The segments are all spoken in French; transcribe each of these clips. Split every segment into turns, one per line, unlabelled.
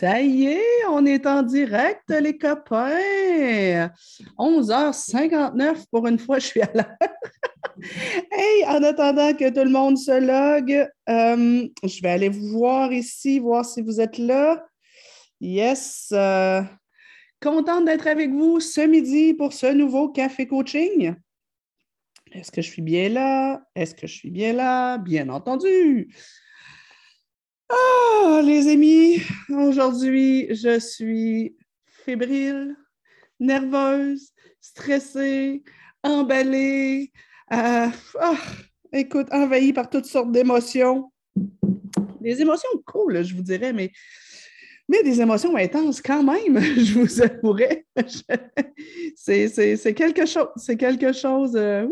Ça y est, on est en direct, les copains. 11h59 pour une fois, je suis à l'heure. hey, en attendant que tout le monde se logue, euh, je vais aller vous voir ici, voir si vous êtes là. Yes. Euh, contente d'être avec vous ce midi pour ce nouveau café coaching. Est-ce que je suis bien là? Est-ce que je suis bien là? Bien entendu. Ah, les amis, aujourd'hui, je suis fébrile, nerveuse, stressée, emballée, euh, ah, écoute, envahie par toutes sortes d'émotions. Des émotions cool, je vous dirais, mais, mais des émotions intenses quand même, je vous avouerai. c'est quelque chose, c'est quelque chose. Euh,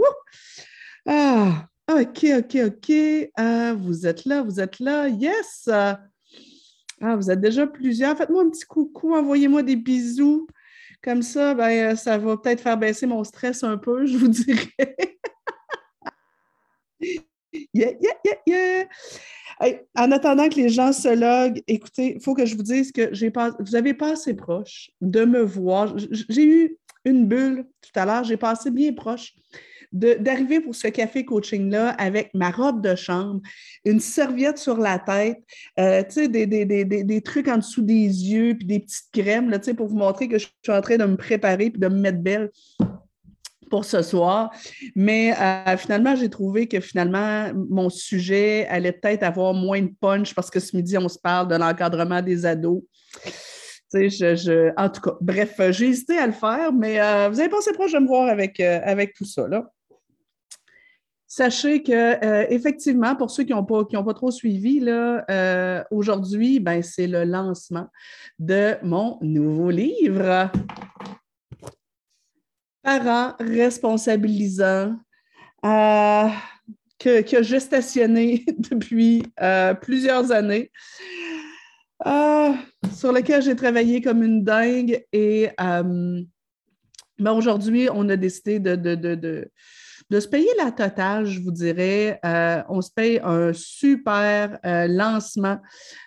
ah, OK, OK, OK. Ah, vous êtes là, vous êtes là. Yes! Ah, vous êtes déjà plusieurs. Faites-moi un petit coucou, envoyez-moi des bisous. Comme ça, ben, ça va peut-être faire baisser mon stress un peu, je vous dirais. yeah, yeah, yeah, yeah! en attendant que les gens se loguent, écoutez, il faut que je vous dise que j'ai pas, vous avez pas assez proche de me voir. J'ai eu une bulle tout à l'heure, j'ai passé bien proche d'arriver pour ce café coaching-là avec ma robe de chambre, une serviette sur la tête, euh, des, des, des, des, trucs en dessous des yeux, puis des petites crèmes là, pour vous montrer que je suis en train de me préparer puis de me mettre belle pour ce soir. Mais euh, finalement, j'ai trouvé que finalement, mon sujet allait peut-être avoir moins de punch parce que ce midi, on se parle de l'encadrement des ados. Je, je, en tout cas, bref, j'ai hésité à le faire, mais euh, vous avez pensé proche de me voir avec, avec tout ça. Là. Sachez que euh, effectivement, pour ceux qui n'ont pas, trop suivi, euh, aujourd'hui, ben, c'est le lancement de mon nouveau livre. Parents responsabilisants, euh, que, que j'ai stationné depuis plusieurs années. sur lequel j'ai travaillé comme une dingue et ben, aujourd'hui, on a décidé de se payer la totale, je vous dirais. Euh, on se paye un super euh, lancement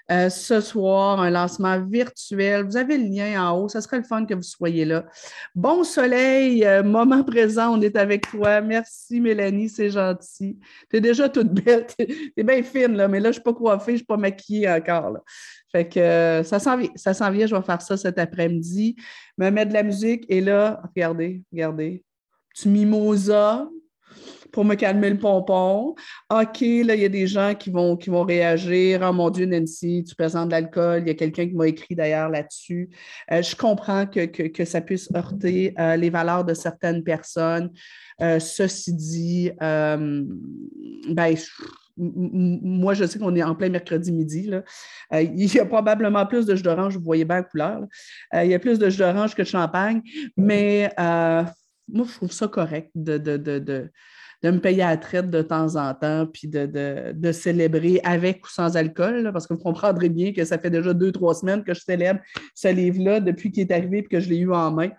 euh, ce soir, un lancement virtuel. Vous avez le lien en haut. Ça serait le fun que vous soyez là. Bon soleil, moment présent, on est avec toi. Merci, Mélanie, c'est gentil. Tu es déjà toute belle. Tu es, bien fine, là, mais là, je ne suis pas coiffée, je ne suis pas maquillée encore. Fait que ça s'en vient, ça je vais faire ça cet après-midi. Me mettre de la musique et là, regardez, regardez. Tu mimosa, pour me calmer le pompon. OK, là, il y a des gens qui vont, qui vont réagir. Oh mon Dieu, Nancy, tu présentes de l'alcool. Il y a quelqu'un qui m'a écrit d'ailleurs là-dessus. Euh, je comprends que, ça puisse heurter euh, les valeurs de certaines personnes. Euh, ceci dit, ben, moi, je sais qu'on est en plein mercredi midi. Là. il y a probablement plus de jus d'orange, vous voyez bien la couleur. il y a plus de jus d'orange que de champagne, mais moi, je trouve ça correct de, de, me payer à la traite de temps en temps, puis de, célébrer avec ou sans alcool, parce que vous comprendrez bien que ça fait déjà deux, trois semaines que je célèbre ce livre-là depuis qu'il est arrivé et que je l'ai eu en main.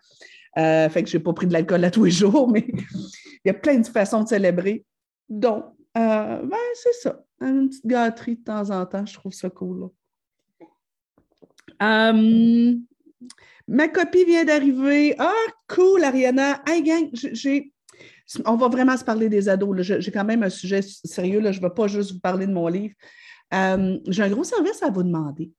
Euh, fait que je n'ai pas pris de l'alcool à tous les jours, mais il y a plein de façons de célébrer. Donc, euh, ben, c'est ça. Une petite gâterie de temps en temps, je trouve ça cool. Euh, Ma copie vient d'arriver. Ah, cool, Ariana. Hey, gang, j'ai. On va vraiment se parler des ados. J'ai quand même un sujet sérieux. Je ne vais pas juste vous parler de mon livre. Euh, j'ai un gros service à vous demander.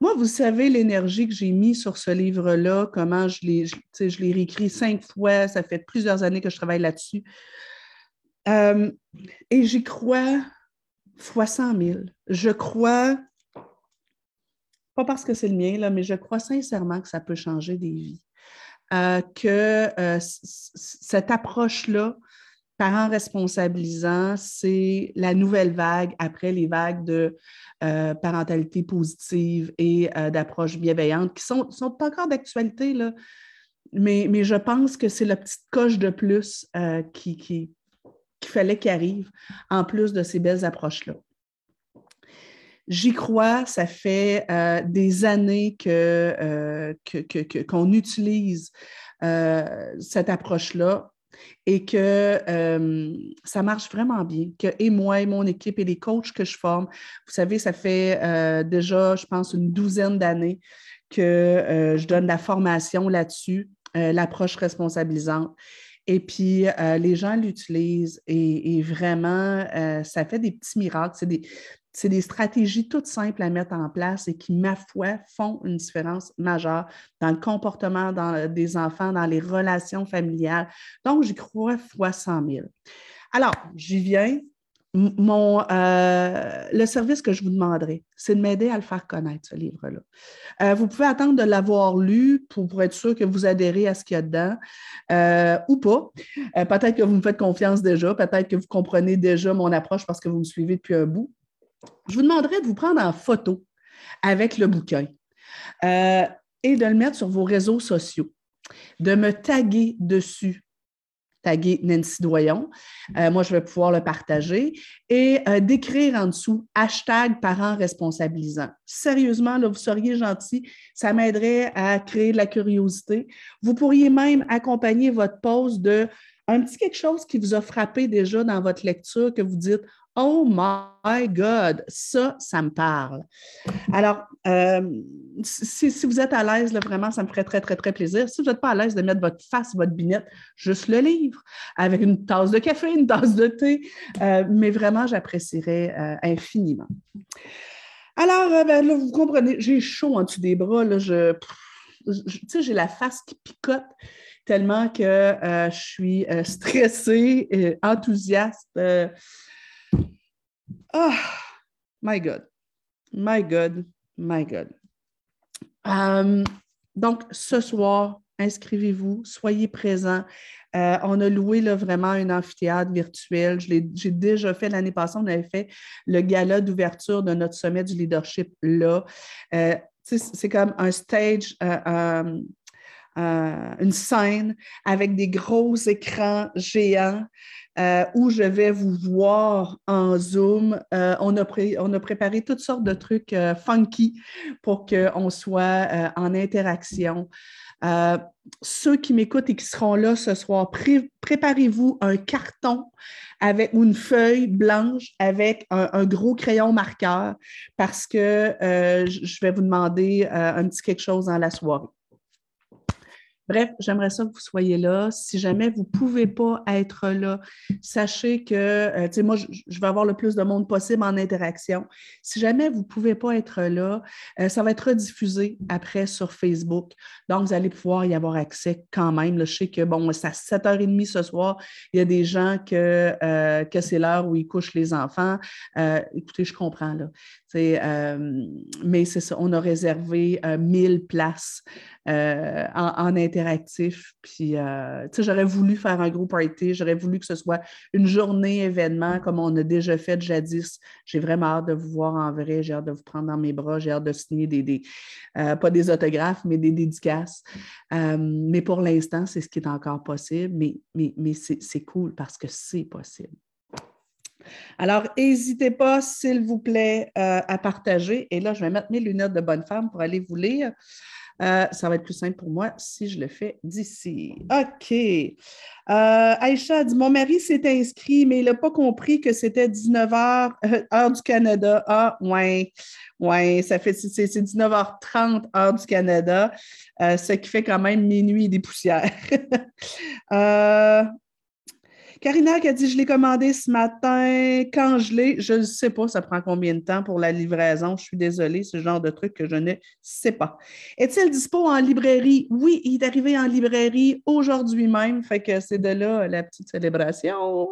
Moi, vous savez l'énergie que j'ai mise sur ce livre-là, comment je l'ai, je, l'ai réécrit cinq fois. Ça fait plusieurs années que je travaille là-dessus. Euh, et j'y crois fois 100 000. Je crois pas parce que c'est le mien, là, mais je crois sincèrement que ça peut changer des vies. Euh, que euh, cette approche-là, parents responsabilisants, c'est la nouvelle vague après les vagues de euh, parentalité positive et d'approche bienveillante qui sont, sont pas encore d'actualité, là. Mais, mais, je pense que c'est la petite coche de plus qui, qui, qu'il fallait qu'il arrive en plus de ces belles approches-là. J'y crois, ça fait euh, des années que, euh, qu'on utilise euh, cette approche-là. et que ça marche vraiment bien. Que et moi et mon équipe et les coachs que je forme, vous savez, ça fait déjà, je pense, une douzaine d'années que je donne la formation là-dessus, l'approche responsabilisante. Et puis, les gens l'utilisent et, et vraiment, ça fait des petits miracles. C'est des, c'est des stratégies toutes simples à mettre en place et qui, ma foi, font une différence majeure dans le comportement des enfants, dans les relations familiales. Donc, j'y crois fois 100 000. Alors, j'y viens. Mon, euh, le service que je vous demanderai, c'est de m'aider à le faire connaître, ce livre-là. Euh, vous pouvez attendre de l'avoir lu pour, être sûr que vous adhérez à ce qu'il y a dedans euh, ou pas. peut-être que vous me faites confiance déjà, peut-être que vous comprenez déjà mon approche parce que vous me suivez depuis un bout je vous demanderai de vous prendre en photo avec le bouquin euh, et de le mettre sur vos réseaux sociaux, de me taguer dessus taguer Nancy Doyon. Euh, moi, je vais pouvoir le partager et euh, d'écrire en dessous hashtag parents responsabilisants. Sérieusement, là, vous seriez gentil, ça m'aiderait à créer de la curiosité. Vous pourriez même accompagner votre pause de un petit quelque chose qui vous a frappé déjà dans votre lecture, que vous dites Oh my God, ça, ça me parle. Alors, euh, si, vous êtes à l'aise, vraiment, ça me ferait très, très, très plaisir. Si vous n'êtes pas à l'aise de mettre votre face, votre binette, juste le livre, avec une tasse de café, une tasse de thé, euh, mais vraiment, j'apprécierais euh, infiniment. Alors, ben, là, vous comprenez, j'ai chaud en dessous des bras. Là, sais, j'ai la face qui picote tellement que je suis stressée, et enthousiaste. Ah, my God. My God. My God. Um, donc, ce soir, inscrivez-vous, soyez présents. Euh, on a loué là, vraiment un amphithéâtre virtuel. J'ai déjà fait l'année passée, on avait fait le gala d'ouverture de notre sommet du leadership là. Euh, c'est comme un stage, euh, une scène avec des gros écrans géants. Euh, où je vais vous voir en Zoom. Euh, on, a préparé toutes sortes de trucs euh, funky pour qu'on soit en interaction. ceux qui m'écoutent et qui seront là ce soir, préparez-vous un carton avec ou une feuille blanche avec un, gros crayon marqueur parce que je vais vous demander un petit quelque chose dans la soirée. Bref, j'aimerais ça que vous soyez là. Si jamais vous ne pouvez pas être là, sachez que, euh, tu sais, moi, je, vais avoir le plus de monde possible en interaction. Si jamais vous ne pouvez pas être là, euh, ça va être rediffusé après sur Facebook. Donc, vous allez pouvoir y avoir accès quand même. je sais que, bon, c'est à 7h30 ce soir. Il y a des gens que, euh, que c'est l'heure où ils couchent les enfants. écoutez, je comprends, là. Mais c'est ça, on a réservé 1000 places euh, en, interactif. Puis, euh, j'aurais voulu faire un gros party, j'aurais voulu que ce soit une journée événement comme on a déjà fait jadis. J'ai vraiment hâte de vous voir en vrai, j'ai hâte de vous prendre dans mes bras, j'ai hâte de signer des, euh, pas des autographes, mais des dédicaces. mais pour l'instant, c'est ce qui est encore possible, mais, mais c'est cool parce que c'est possible. Alors, n'hésitez pas, s'il vous plaît, à partager. Et là, je vais mettre mes lunettes de bonne femme pour aller vous lire. Euh, ça va être plus simple pour moi si je le fais d'ici. OK. Euh, Aïcha dit Mon mari s'est inscrit, mais il n'a pas compris que c'était 19 h, euh, heure du Canada. Ah, ouais. Oui, ça c'est 19h30 heure du Canada, ce qui fait quand même minuit des poussières. Karina qui a dit Je l'ai commandé ce matin. Quand je l'ai, je ne sais pas, ça prend combien de temps pour la livraison. Je suis désolée, ce genre de truc que je ne sais pas. Est-il dispo en librairie? Oui, il est arrivé en librairie aujourd'hui même. Fait que c'est de là la petite célébration.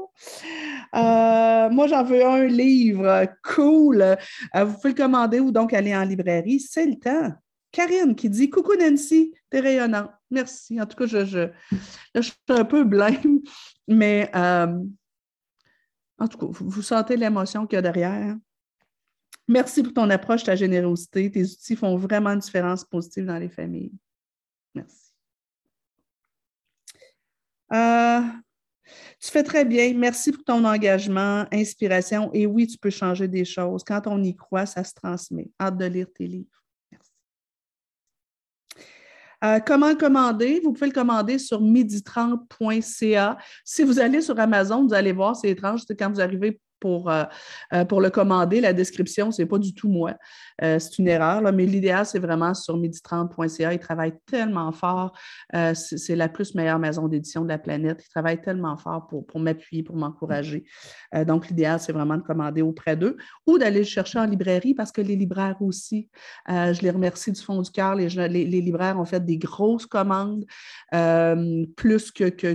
Euh, moi, j'en veux un livre. Cool. Euh, vous pouvez le commander ou donc aller en librairie. C'est le temps. Karine qui dit Coucou Nancy, t'es rayonnant. Merci. En tout cas, je, je, je suis un peu blême. Mais euh, en tout cas, vous, sentez l'émotion qu'il y a derrière. Merci pour ton approche, ta générosité. Tes outils font vraiment une différence positive dans les familles. Merci. Euh, tu fais très bien. Merci pour ton engagement, inspiration. Et oui, tu peux changer des choses. Quand on y croit, ça se transmet. Hâte de lire tes livres. Euh, comment commander? Vous pouvez le commander sur midi30.ca. Si vous allez sur Amazon, vous allez voir, c'est étrange, c'est quand vous arrivez pour, euh, euh, pour le commander. La description, ce n'est pas du tout moi. Euh, c'est une erreur, mais l'idéal, c'est vraiment sur midi30.ca. Ils travaillent tellement fort. c'est la plus meilleure maison d'édition de la planète. Ils travaillent tellement fort pour, m'appuyer, pour m'encourager. donc, l'idéal, c'est vraiment de commander auprès d'eux ou d'aller le chercher en librairie parce que les libraires aussi, je les remercie du fond du cœur. Les, les, libraires ont fait des grosses commandes, plus que, que,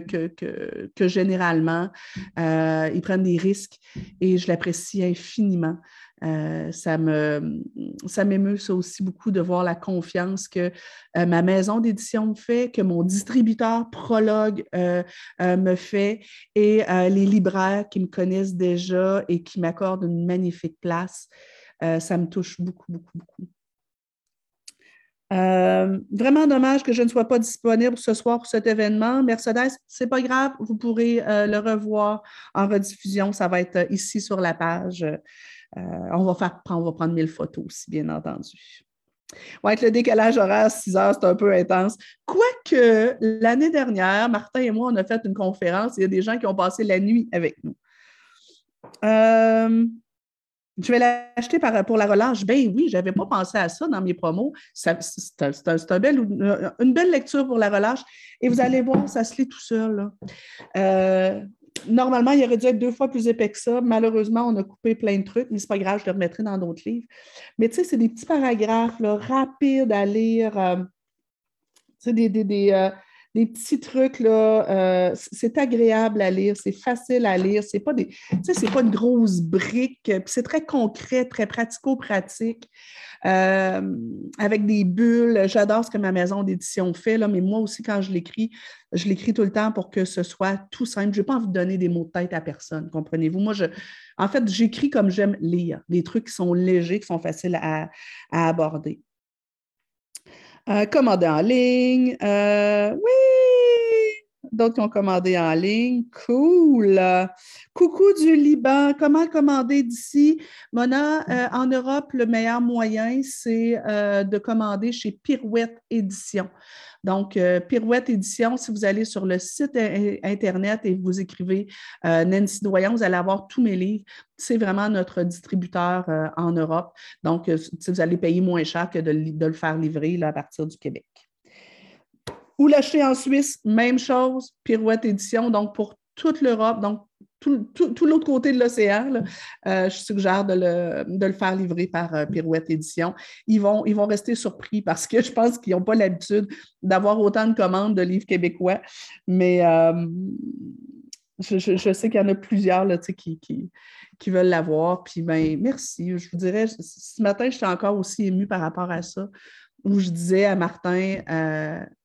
que généralement. ils prennent des risques et je l'apprécie infiniment. Euh, ça ça m'émeut ça aussi beaucoup de voir la confiance que euh, ma maison d'édition me fait, que mon distributeur prologue euh, me fait et les libraires qui me connaissent déjà et qui m'accordent une magnifique place. ça me touche beaucoup, beaucoup, beaucoup. Vraiment dommage que je ne sois pas disponible ce soir pour cet événement. Mercedes, c'est pas grave, vous pourrez le revoir en rediffusion. Ça va être ici sur la page. Euh, on, va faire, on va prendre mille photos aussi, bien entendu. Ouais, le décalage horaire, 6 heures, c'est un peu intense. Quoique, l'année dernière, Martin et moi, on a fait une conférence. Il y a des gens qui ont passé la nuit avec nous. Euh, je vais l'acheter pour la relâche. Ben oui, je n'avais pas pensé à ça dans mes promos. C'est une belle lecture pour la relâche. Et vous allez voir, ça se lit tout seul. Euh, normalement, il aurait dû être deux fois plus épais que ça. Malheureusement, on a coupé plein de trucs, mais c'est pas grave, je le remettrai dans d'autres livres. Mais tu sais, c'est des petits paragraphes rapides à lire. Euh, c'est des, euh, des, petits trucs, là. Euh, c'est agréable à lire, c'est facile à lire. C'est pas des. c'est pas une grosse brique. c'est très concret, très pratico-pratique. Euh, avec des bulles. J'adore ce que ma maison d'édition fait, là, mais moi aussi, quand je l'écris, je l'écris tout le temps pour que ce soit tout simple. Je n'ai pas envie de donner des mots de tête à personne, comprenez-vous? Moi, je, en fait, j'écris comme j'aime lire, des trucs qui sont légers, qui sont faciles à, aborder. Euh, commander en ligne. Euh, oui! D'autres qui ont commandé en ligne. Cool. Coucou du Liban. Comment commander d'ici? Mona, euh, en Europe, le meilleur moyen, c'est euh, de commander chez Pirouette Édition. Donc, euh, Pirouette Édition, si vous allez sur le site Internet et vous écrivez Nancy Doyon, vous allez avoir tous mes livres. C'est vraiment notre distributeur en Europe. Donc, vous allez payer moins cher que de, le faire livrer à partir du Québec. Ou l'acheter en Suisse, même chose, Pirouette Édition, donc pour toute l'Europe, donc tout, l'autre côté de l'océan, euh, je suggère de le, faire livrer par euh, Pirouette Édition. Ils vont, ils vont rester surpris parce que je pense qu'ils n'ont pas l'habitude d'avoir autant de commandes de livres québécois. Mais euh, je, sais qu'il y en a plusieurs qui, qui, veulent l'avoir. Puis ben, merci. Je vous dirais, ce matin, j'étais encore aussi émue par rapport à ça, où je disais à Martin,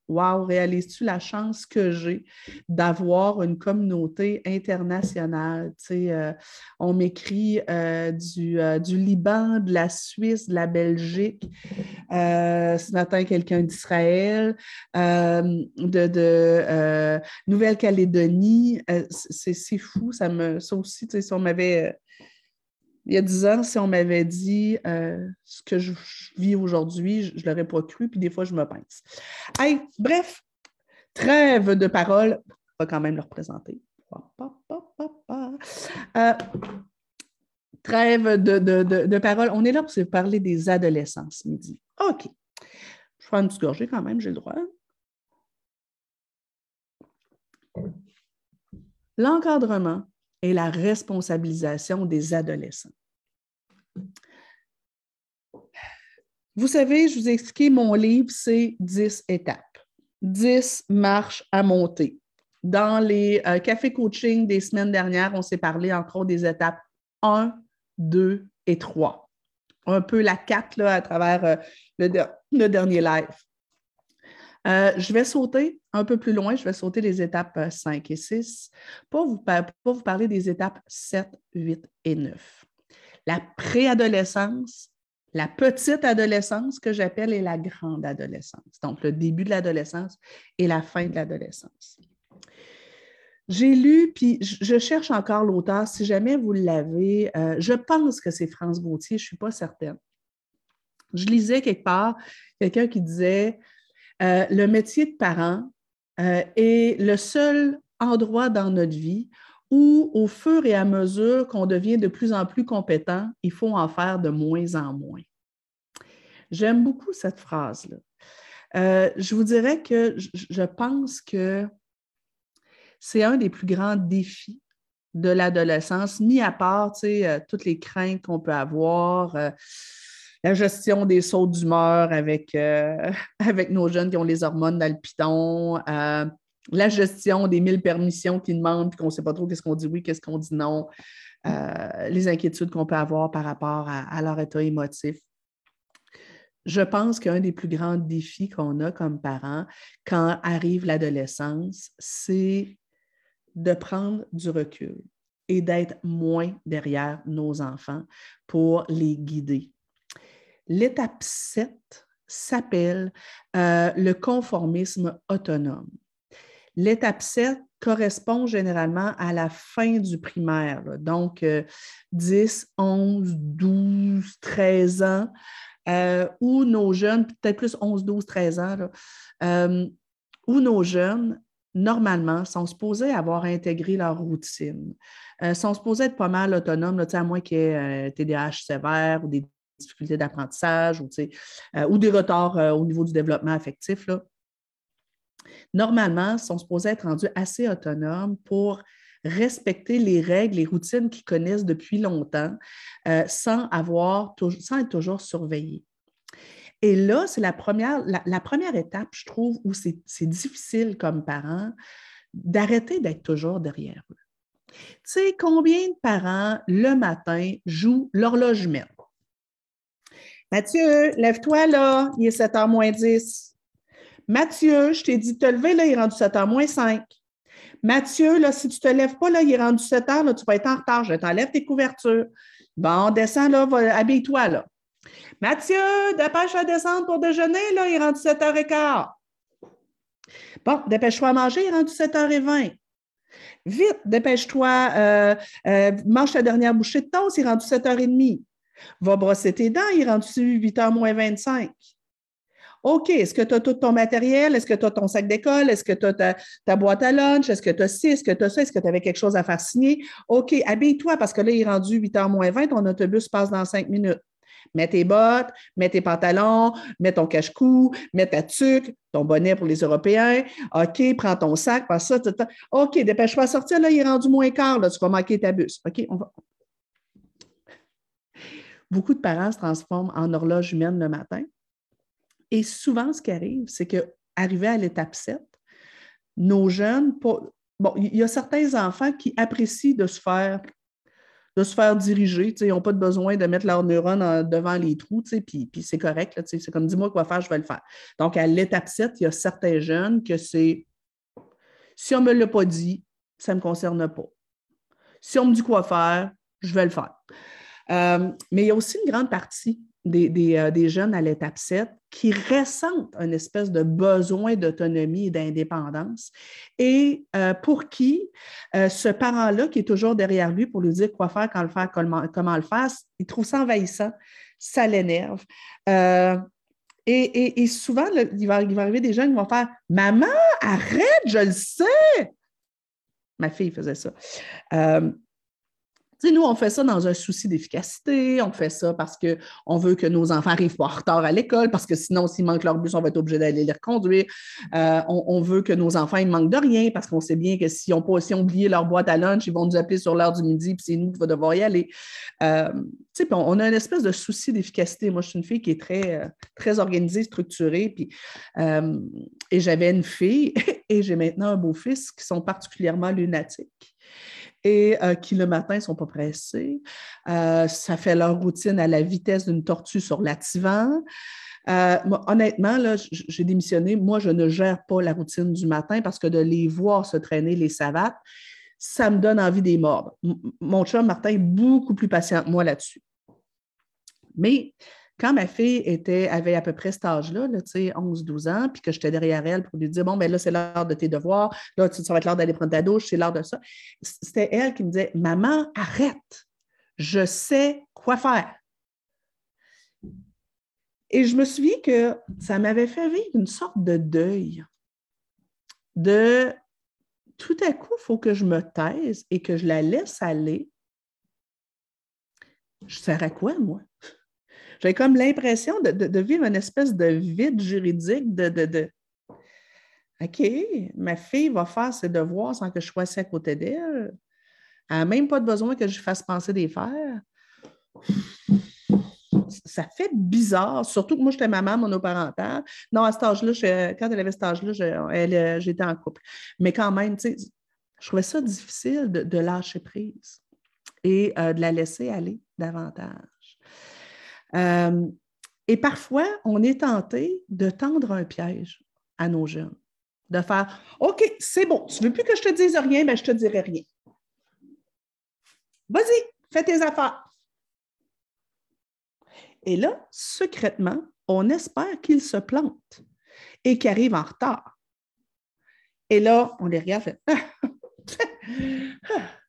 Wow, réalises-tu la chance que j'ai d'avoir une communauté internationale? Euh, on m'écrit euh, euh, du, Liban, de la Suisse, de la Belgique, ce matin quelqu'un d'Israël, de, Nouvelle-Calédonie. c'est fou, ça me ça aussi, si on m'avait il y a dix ans, si on m'avait dit euh, ce que je vis aujourd'hui, je ne l'aurais pas cru, puis des fois, je me pince. bref, trêve de parole. On va quand même le représenter. Euh, trêve de, de, parole. On est là pour se parler des adolescents ce midi. OK. Je vais une petite gorgée quand même, j'ai le droit. L'encadrement et la responsabilisation des adolescents. Vous savez, je vous ai expliqué, mon livre, c'est 10 étapes, 10 marches à monter. Dans les euh, cafés coaching des semaines dernières, on s'est parlé encore des étapes 1, 2 et 3. Un peu la 4 là, à travers euh, le, dernier live. Euh, je vais sauter un peu plus loin, je vais sauter les étapes 5 et 6 pour vous, pour vous parler des étapes 7, 8 et 9. La préadolescence, la petite adolescence que j'appelle et la grande adolescence. Donc, le début de l'adolescence et la fin de l'adolescence. J'ai lu, puis je cherche encore l'auteur. Si jamais vous l'avez, euh, je pense que c'est France Gauthier, je ne suis pas certaine. Je lisais quelque part quelqu'un qui disait euh, le métier de parent euh, est le seul endroit dans notre vie où, au fur et à mesure qu'on devient de plus en plus compétent, il faut en faire de moins en moins. J'aime beaucoup cette phrase-là. Euh, je vous dirais que je pense que c'est un des plus grands défis de l'adolescence, mis à part toutes les craintes qu'on peut avoir, la gestion des sauts d'humeur avec, avec nos jeunes qui ont les hormones d'alpiton, la gestion des mille permissions qu'ils demandent, puis qu'on ne sait pas trop qu'est-ce qu'on dit oui, qu'est-ce qu'on dit non, les inquiétudes qu'on peut avoir par rapport à leur état émotif je pense qu'un des plus grands défis qu'on a comme parents quand arrive l'adolescence, c'est de prendre du recul et d'être moins derrière nos enfants pour les guider. L'étape 7 s'appelle euh, le conformisme autonome. L'étape 7 correspond généralement à la fin du primaire, donc 10, 11, 12, 13 ans. Euh, où nos jeunes, peut-être plus 11, 12, 13 ans, euh, où nos jeunes, normalement, sont supposés avoir intégré leur routine, euh, sont supposés être pas mal autonomes, à moins qu'il y ait un TDAH sévère ou des difficultés d'apprentissage ou, ou, des retards au niveau du développement affectif. Là. Normalement, sont supposés être rendus assez autonomes pour respecter les règles, les routines qu'ils connaissent depuis longtemps euh, sans, avoir, sans être toujours surveillés. Et là, c'est la première, la, première étape, je trouve, où c'est difficile comme parent d'arrêter d'être toujours derrière eux. Tu sais, combien de parents, le matin, jouent l'horloge? Mathieu, lève-toi là, il est 7h moins 10. Mathieu, je t'ai dit de te lever, là, il est rendu 7h moins 5. Mathieu, si tu ne te lèves pas, là, il est rendu 7 heures, là, tu vas être en retard. Je t'enlève tes couvertures. Bon, descends, là, habille-toi, là. Mathieu, dépêche à descendre pour déjeuner, là, il est rendu 7h15. Bon, dépêche-toi à manger, il est rendu 7h20. Vite, dépêche-toi, euh, euh, mange ta dernière bouchée de toast, il est rendu 7h30. Va brosser tes dents, il est rendu 8h moins 25. OK, est-ce que tu as tout ton matériel? Est-ce que tu as ton sac d'école? Est-ce que tu as ta, boîte à lunch? Est-ce que tu as ci? Est-ce que tu as ça? Est-ce que tu avais quelque chose à faire signer? OK, habille-toi parce que là, il est rendu 8h moins 20, ton autobus passe dans 5 minutes. Mets tes bottes, mets tes pantalons, mets ton cache-cou, mets ta tuque, ton bonnet pour les Européens. OK, prends ton sac, passe ça. OK, dépêche-toi à sortir, là, il est rendu moins quart, là, tu vas manquer ta bus. OK, on va. Beaucoup de parents se transforment en horloge humaine le matin et souvent, ce qui arrive, c'est qu'arrivé à l'étape 7, nos jeunes, bon, il y a certains enfants qui apprécient de se faire de se faire diriger. Ils n'ont pas besoin de mettre leurs neurones devant les trous, puis c'est correct. C'est comme dis-moi quoi faire, je vais le faire. Donc, à l'étape 7, il y a certains jeunes que c'est si on ne me l'a pas dit, ça ne me concerne pas. Si on me dit quoi faire, je vais le faire. Euh, mais il y a aussi une grande partie euh, des, jeunes à l'étape 7 qui ressentent une espèce de besoin d'autonomie et d'indépendance et euh, pour qui euh, ce parent-là qui est toujours derrière lui pour lui dire quoi faire, quand le faire, comment, le faire, il trouve ça envahissant, ça l'énerve. Et, souvent, il, va, arriver des jeunes qui vont faire Maman, arrête, je le sais. Ma fille faisait ça nous, on fait ça dans un souci d'efficacité, on fait ça parce qu'on veut que nos enfants arrivent pas en retard à l'école, parce que sinon, s'ils manquent leur bus, on va être obligé d'aller les reconduire. Euh, on, veut que nos enfants ne manquent de rien, parce qu'on sait bien que s'ils ont pas aussi oublié leur boîte à lunch, ils vont nous appeler sur l'heure du midi, puis c'est nous qui va devoir y aller. Euh, on, a une espèce de souci d'efficacité. Moi, je suis une fille qui est très, euh, très organisée, structurée, puis, et j'avais une fille, et j'ai maintenant un beau-fils qui sont particulièrement lunatiques euh, qui le matin ne sont pas pressés. Euh, ça fait leur routine à la vitesse d'une tortue sur l'attivant. Euh, honnêtement, là, j'ai démissionné. Moi, je ne gère pas la routine du matin parce que de les voir se traîner les savates, ça me donne envie des mordre. Mon chum Martin est beaucoup plus patient que moi là-dessus. Mais quand ma fille était, avait à peu près cet âge-là, 11-12 ans, puis que j'étais derrière elle pour lui dire Bon, ben là, c'est l'heure de tes devoirs, là, ça va être l'heure d'aller prendre ta douche, c'est l'heure de ça. C'était elle qui me disait Maman, arrête, je sais quoi faire. Et je me souviens que ça m'avait fait vivre une sorte de deuil. De tout à coup, il faut que je me taise et que je la laisse aller. Je sers à quoi, moi? J'avais comme l'impression de, vivre une espèce de vide juridique, de, de, OK, ma fille va faire ses devoirs sans que je sois assis à côté d'elle. Elle n'a même pas besoin que je fasse penser des fers. Ça fait bizarre, surtout que moi, j'étais maman monoparentale. Non, à cet âge-là, quand elle avait cet âge-là, j'étais en couple. Mais quand même, je trouvais ça difficile de, lâcher prise et euh, de la laisser aller davantage. Euh, et parfois, on est tenté de tendre un piège à nos jeunes, de faire OK, c'est bon, tu ne veux plus que je te dise rien, mais je ne te dirai rien. Vas-y, fais tes affaires. Et là, secrètement, on espère qu'il se plante et qu'il arrive en retard. Et là, on les regarde, fait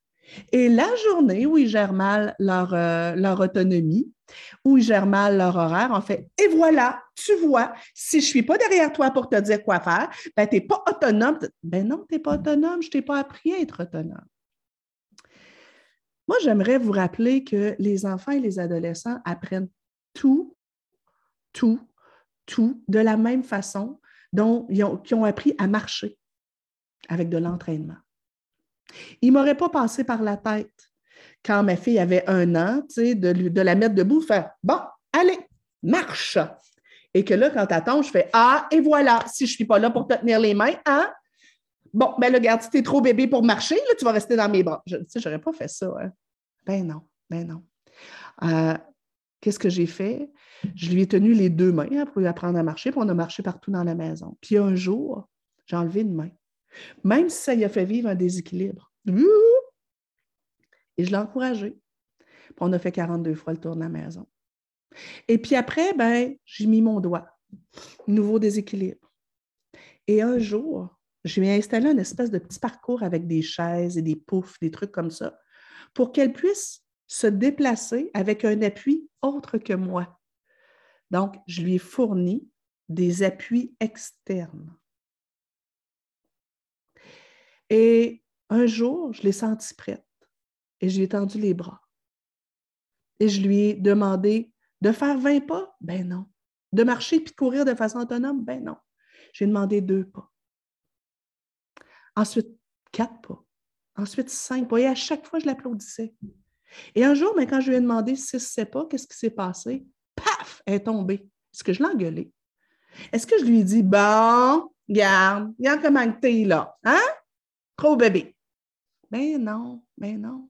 Et la journée où ils gèrent mal leur, euh, autonomie, où ils gèrent mal leur horaire, on fait Et voilà, tu vois, si je ne suis pas derrière toi pour te dire quoi faire, ben, tu n'es pas autonome. Ben non, tu n'es pas autonome, je ne t'ai pas appris à être autonome. Moi, j'aimerais vous rappeler que les enfants et les adolescents apprennent tout, tout, tout de la même façon dont ont appris à marcher avec de l'entraînement. Il ne m'aurait pas passé par la tête quand ma fille avait un an, de, de la mettre debout, faire Bon, allez, marche. Et que là, quand tu je fais Ah, et voilà, si je ne suis pas là pour te tenir les mains, hein? Bon, ben le garde, si tu es trop bébé pour marcher, là, tu vas rester dans mes bras. Je sais, j'aurais pas fait ça. Hein? Ben non, ben non. Euh, qu'est-ce que j'ai fait? Je lui ai tenu les deux mains hein, pour lui apprendre à marcher, puis on a marché partout dans la maison. Puis un jour, j'ai enlevé une main, même si ça lui a fait vivre un déséquilibre. Et je l'ai encouragé. On a fait 42 fois le tour de la maison. Et puis après, ben, j'ai mis mon doigt. Nouveau déséquilibre. Et un jour, je lui ai installé une espèce de petit parcours avec des chaises et des poufs, des trucs comme ça, pour qu'elle puisse se déplacer avec un appui autre que moi. Donc, je lui ai fourni des appuis externes. Et un jour, je l'ai sentie prête et je lui ai tendu les bras. Et je lui ai demandé de faire 20 pas? Ben non. De marcher puis de courir de façon autonome? Ben non. J'ai demandé deux pas. Ensuite, quatre pas. Ensuite, cinq pas. Et à chaque fois, je l'applaudissais. Et un jour, ben, quand je lui ai demandé six, sept pas, qu'est-ce qui s'est passé? Paf! Elle est tombée. Est-ce que je l'ai engueulée? Est-ce que je lui ai dit, bon, garde, regarde comment t'es là, hein? Trop bébé. Ben non, ben non.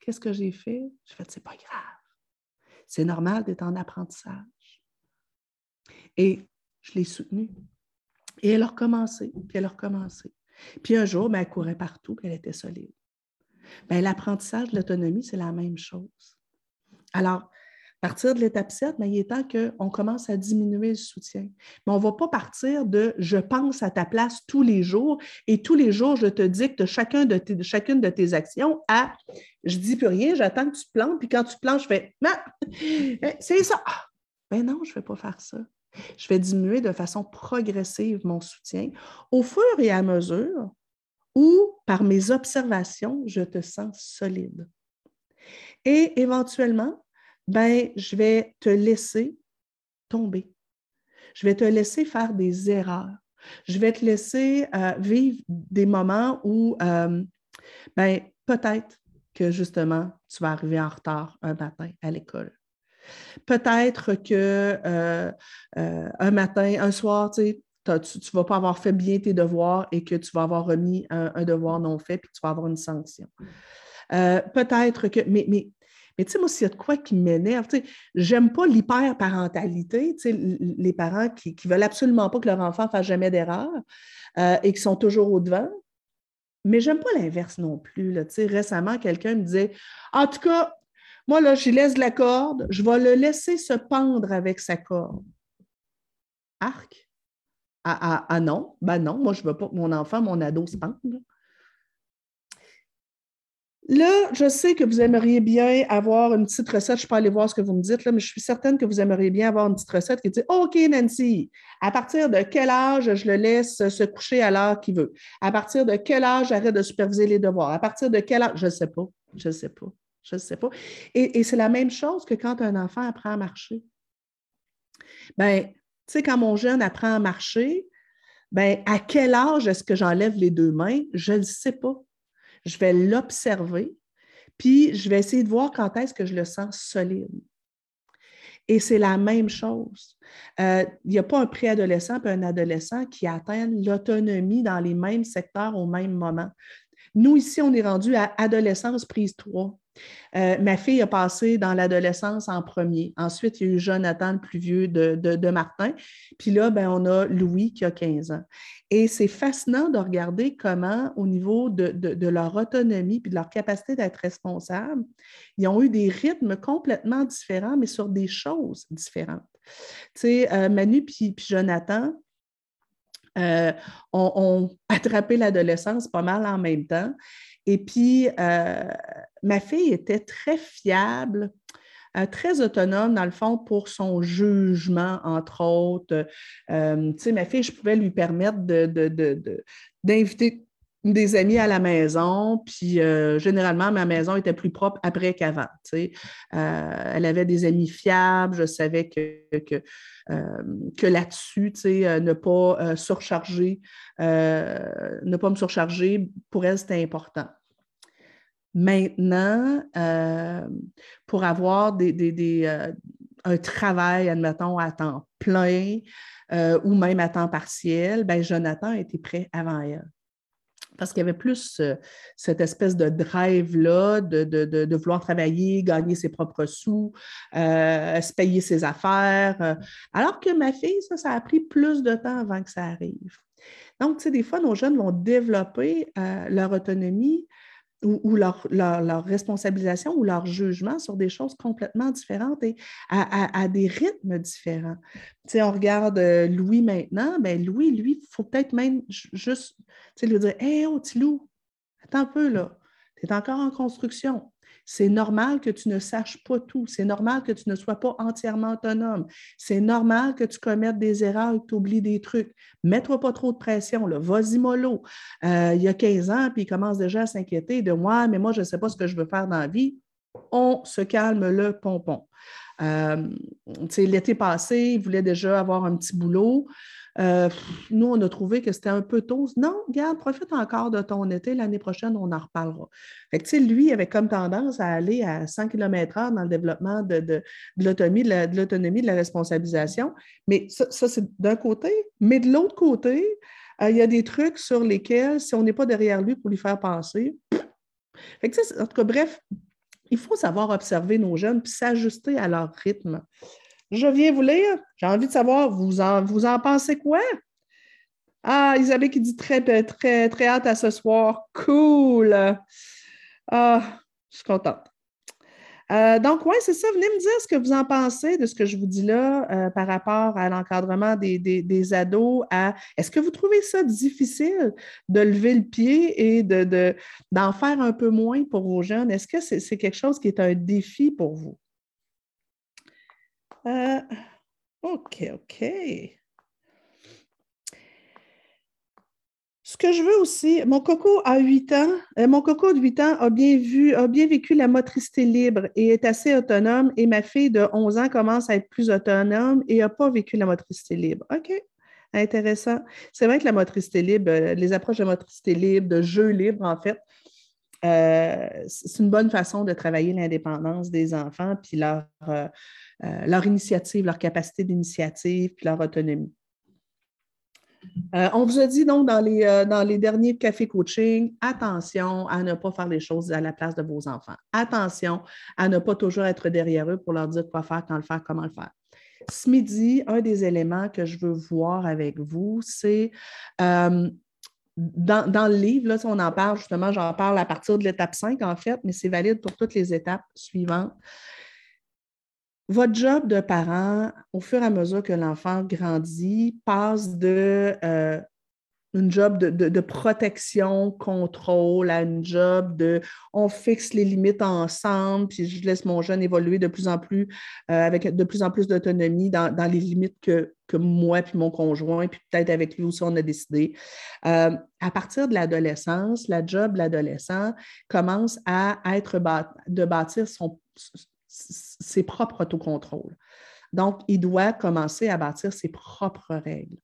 Qu'est-ce que j'ai fait? J'ai fait, c'est pas grave. C'est normal d'être en apprentissage. Et je l'ai soutenue. Et elle a recommencé, puis elle a recommencé. Puis un jour, ben, elle courait partout, puis elle était solide. Ben, l'apprentissage l'autonomie, c'est la même chose. Alors, partir de l'étape 7, ben, il est temps qu'on commence à diminuer le soutien. Mais on ne va pas partir de je pense à ta place tous les jours et tous les jours, je te dicte chacun de chacune de tes actions à je ne dis plus rien, j'attends que tu plantes, puis quand tu plantes, je fais c'est ça. Ben non, je ne vais pas faire ça je vais diminuer de façon progressive mon soutien au fur et à mesure où, par mes observations, je te sens solide. Et éventuellement, ben, je vais te laisser tomber. Je vais te laisser faire des erreurs. Je vais te laisser euh, vivre des moments où, euh, ben, peut-être que justement, tu vas arriver en retard un matin à l'école. Peut-être que euh, un matin, un soir, tu ne vas pas avoir fait bien tes devoirs et que tu vas avoir remis un, devoir non fait puis tu vas avoir une sanction. Peut-être que, mais, mais tu sais, moi, s'il y a de quoi qui m'énerve, tu sais, j'aime pas l'hyper-parentalité, tu sais, les parents qui, qui veulent absolument pas que leur enfant fasse jamais d'erreur et qui sont toujours au devant. Mais j'aime pas l'inverse non plus. Là. Tu sais, récemment, quelqu'un me disait En tout cas, moi, là, je laisse la corde, je vais le laisser se pendre avec sa corde. Arc? Ah, ah, ah non, ben non, moi, je ne veux pas que mon enfant, mon ado se pende. Là, je sais que vous aimeriez bien avoir une petite recette. Je peux aller voir ce que vous me dites, là, mais je suis certaine que vous aimeriez bien avoir une petite recette qui dit OK, Nancy, à partir de quel âge je le laisse se coucher à l'heure qu'il veut? À partir de quel âge j'arrête de superviser les devoirs? À partir de quel âge? Je ne sais pas. Je ne sais pas. Je ne sais pas. Et, c'est la même chose que quand un enfant apprend à marcher. Bien, tu sais, quand mon jeune apprend à marcher, ben, à quel âge est-ce que j'enlève les deux mains? Je ne le sais pas je vais l'observer, puis je vais essayer de voir quand est-ce que je le sens solide. Et c'est la même chose. Euh, il n'y a pas un préadolescent et un adolescent qui atteignent l'autonomie dans les mêmes secteurs au même moment. Nous, ici, on est rendu à adolescence prise 3. Euh, ma fille a passé dans l'adolescence en premier. Ensuite, il y a eu Jonathan, le plus vieux de, Martin. Puis là, ben, on a Louis qui a 15 ans. Et c'est fascinant de regarder comment, au niveau de, leur autonomie puis de leur capacité d'être responsable, ils ont eu des rythmes complètement différents, mais sur des choses différentes. Tu sais, euh, Manu puis, Jonathan, euh, ont, attrapé l'adolescence pas mal en même temps. Et puis, euh, ma fille était très fiable, euh, très autonome, dans le fond, pour son jugement, entre autres. Tu sais, ma fille, je pouvais lui permettre d'inviter des amis à la maison, puis généralement, ma maison était plus propre après qu'avant. Sais. elle avait des amis fiables, je savais que, que, que là-dessus, ne pas surcharger, ne pas me surcharger, pour elle, c'était important. Maintenant, euh, pour avoir euh, un travail, admettons, à temps plein euh, ou même à temps partiel, ben, Jonathan était prêt avant elle. Parce qu'il y avait plus cette espèce de drive-là de, vouloir travailler, gagner ses propres sous, se payer ses affaires. alors que ma fille, ça, ça a pris plus de temps avant que ça arrive. Donc, tu sais, des fois, nos jeunes vont développer leur autonomie ou, leur, responsabilisation ou leur jugement sur des choses complètement différentes et à, des rythmes différents. Tu on regarde euh, Louis maintenant, ben Louis, lui, il faut peut-être même juste lui dire Hé, oh, petit loup, attends un peu là, tu es encore en construction. C'est normal que tu ne saches pas tout. C'est normal que tu ne sois pas entièrement autonome. C'est normal que tu commettes des erreurs et que tu oublies des trucs. Mets-toi pas trop de pression. Vas-y, mollo. Euh, il y a 15 ans, puis il commence déjà à s'inquiéter de moi, mais moi, je ne sais pas ce que je veux faire dans la vie. On se calme le pompon. Euh, l'été passé, il voulait déjà avoir un petit boulot. Euh, nous, on a trouvé que c'était un peu tôt. Non, regarde, profite encore de ton été. L'année prochaine, on en reparlera. Fait que, lui, avait comme tendance à aller à 100 km/h dans le développement de, l'autonomie, de l'autonomie, de, la responsabilisation. Mais ça, c'est d'un côté. Mais de l'autre côté, euh, il y a des trucs sur lesquels, si on n'est pas derrière lui pour lui faire penser, fait que, en tout cas, bref, il faut savoir observer nos jeunes puis s'ajuster à leur rythme. Je viens vous lire. J'ai envie de savoir, vous en, pensez quoi? Ah, Isabelle qui dit très, très, très hâte à ce soir. Cool. Ah, je suis contente. Euh, donc, oui, c'est ça. Venez me dire ce que vous en pensez de ce que je vous dis là euh, par rapport à l'encadrement des, ados. est-ce que vous trouvez ça difficile de lever le pied et de, d'en faire un peu moins pour vos jeunes? Est-ce que c'est quelque chose qui est un défi pour vous? Euh, OK, OK. Ce que je veux aussi, mon coco a 8 ans, euh, mon coco de 8 ans a bien vu, a bien vécu la motricité libre et est assez autonome. Et ma fille de 11 ans commence à être plus autonome et n'a pas vécu la motricité libre. OK. Intéressant. C'est vrai que la motricité libre, euh, les approches de motricité libre, de jeu libre, en fait, c'est une bonne façon de travailler l'indépendance des enfants puis leur, leur initiative, leur capacité d'initiative, puis leur autonomie. Euh, on vous a dit donc dans les, euh, dans les derniers cafés coaching, attention à ne pas faire les choses à la place de vos enfants. Attention à ne pas toujours être derrière eux pour leur dire quoi faire, quand le faire, comment le faire. Ce midi, un des éléments que je veux voir avec vous, c'est dans, dans, le livre, là, on en parle justement, j'en parle à partir de l'étape 5 en fait, mais c'est valide pour toutes les étapes suivantes. Votre job de parent, au fur et à mesure que l'enfant grandit, passe de euh, une job de, protection, contrôle, à une job de on fixe les limites ensemble, puis je laisse mon jeune évoluer de plus en plus euh, avec de plus en plus d'autonomie dans, les limites que, moi puis mon conjoint, puis peut-être avec lui aussi on a décidé. Euh, à partir de l'adolescence, la job de l'adolescent commence à être de bâtir son, ses propres autocontrôles. Donc, il doit commencer à bâtir ses propres règles.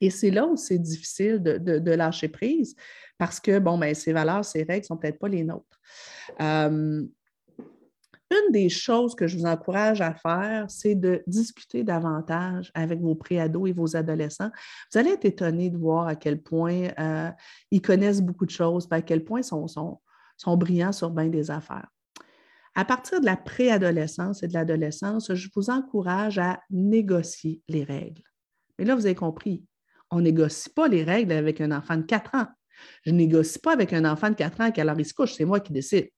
Et c'est là où c'est difficile de, lâcher prise parce que, bon, ben, ces valeurs, ces règles ne sont peut-être pas les nôtres. Euh, une des choses que je vous encourage à faire, c'est de discuter davantage avec vos préados et vos adolescents. Vous allez être étonné de voir à quel point euh, ils connaissent beaucoup de choses, à quel point ils sont, sont, sont brillants sur bien des affaires. À partir de la préadolescence et de l'adolescence, je vous encourage à négocier les règles. Mais là, vous avez compris, on négocie pas les règles avec un enfant de 4 ans. Je négocie pas avec un enfant de 4 ans à quelle heure il se couche, c'est moi qui décide.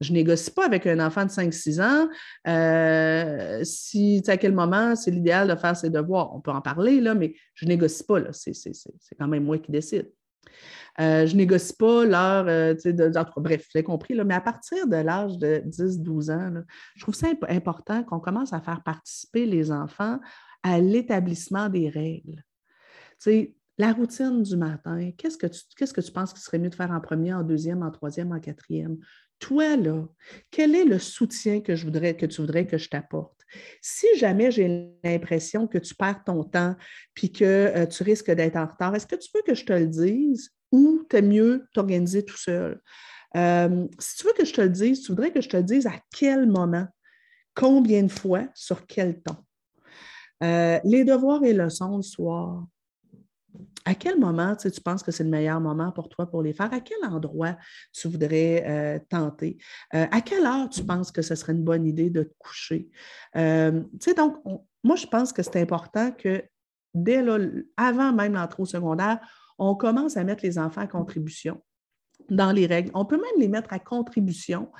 Je négocie pas avec un enfant de 5-6 ans euh, si à quel moment c'est l'idéal de faire ses devoirs. On peut en parler, là, mais je négocie pas. C'est quand même moi qui décide. Euh, je négocie pas l'heure, euh, bref, vous avez compris, mais à partir de l'âge de 10-12 ans, je trouve ça important qu'on commence à faire participer les enfants à l'établissement des règles la routine du matin, qu'est-ce que, tu, qu'est-ce que tu penses qu'il serait mieux de faire en premier, en deuxième, en troisième, en quatrième? Toi, là, quel est le soutien que, je voudrais, que tu voudrais que je t'apporte? Si jamais j'ai l'impression que tu perds ton temps puis que euh, tu risques d'être en retard, est-ce que tu veux que je te le dise ou tu es mieux t'organiser tout seul? Euh, si tu veux que je te le dise, tu voudrais que je te le dise à quel moment, combien de fois, sur quel temps? Euh, les devoirs et leçons le soir, à quel moment tu, penses que c'est le meilleur moment pour toi pour les faire? À quel endroit tu voudrais euh, tenter? Euh, à quelle heure tu penses que ce serait une bonne idée de te coucher? Euh, donc, moi, je pense que c'est important que dès là, avant même l'entrée au secondaire, on commence à mettre les enfants à contribution dans les règles. On peut même les mettre à contribution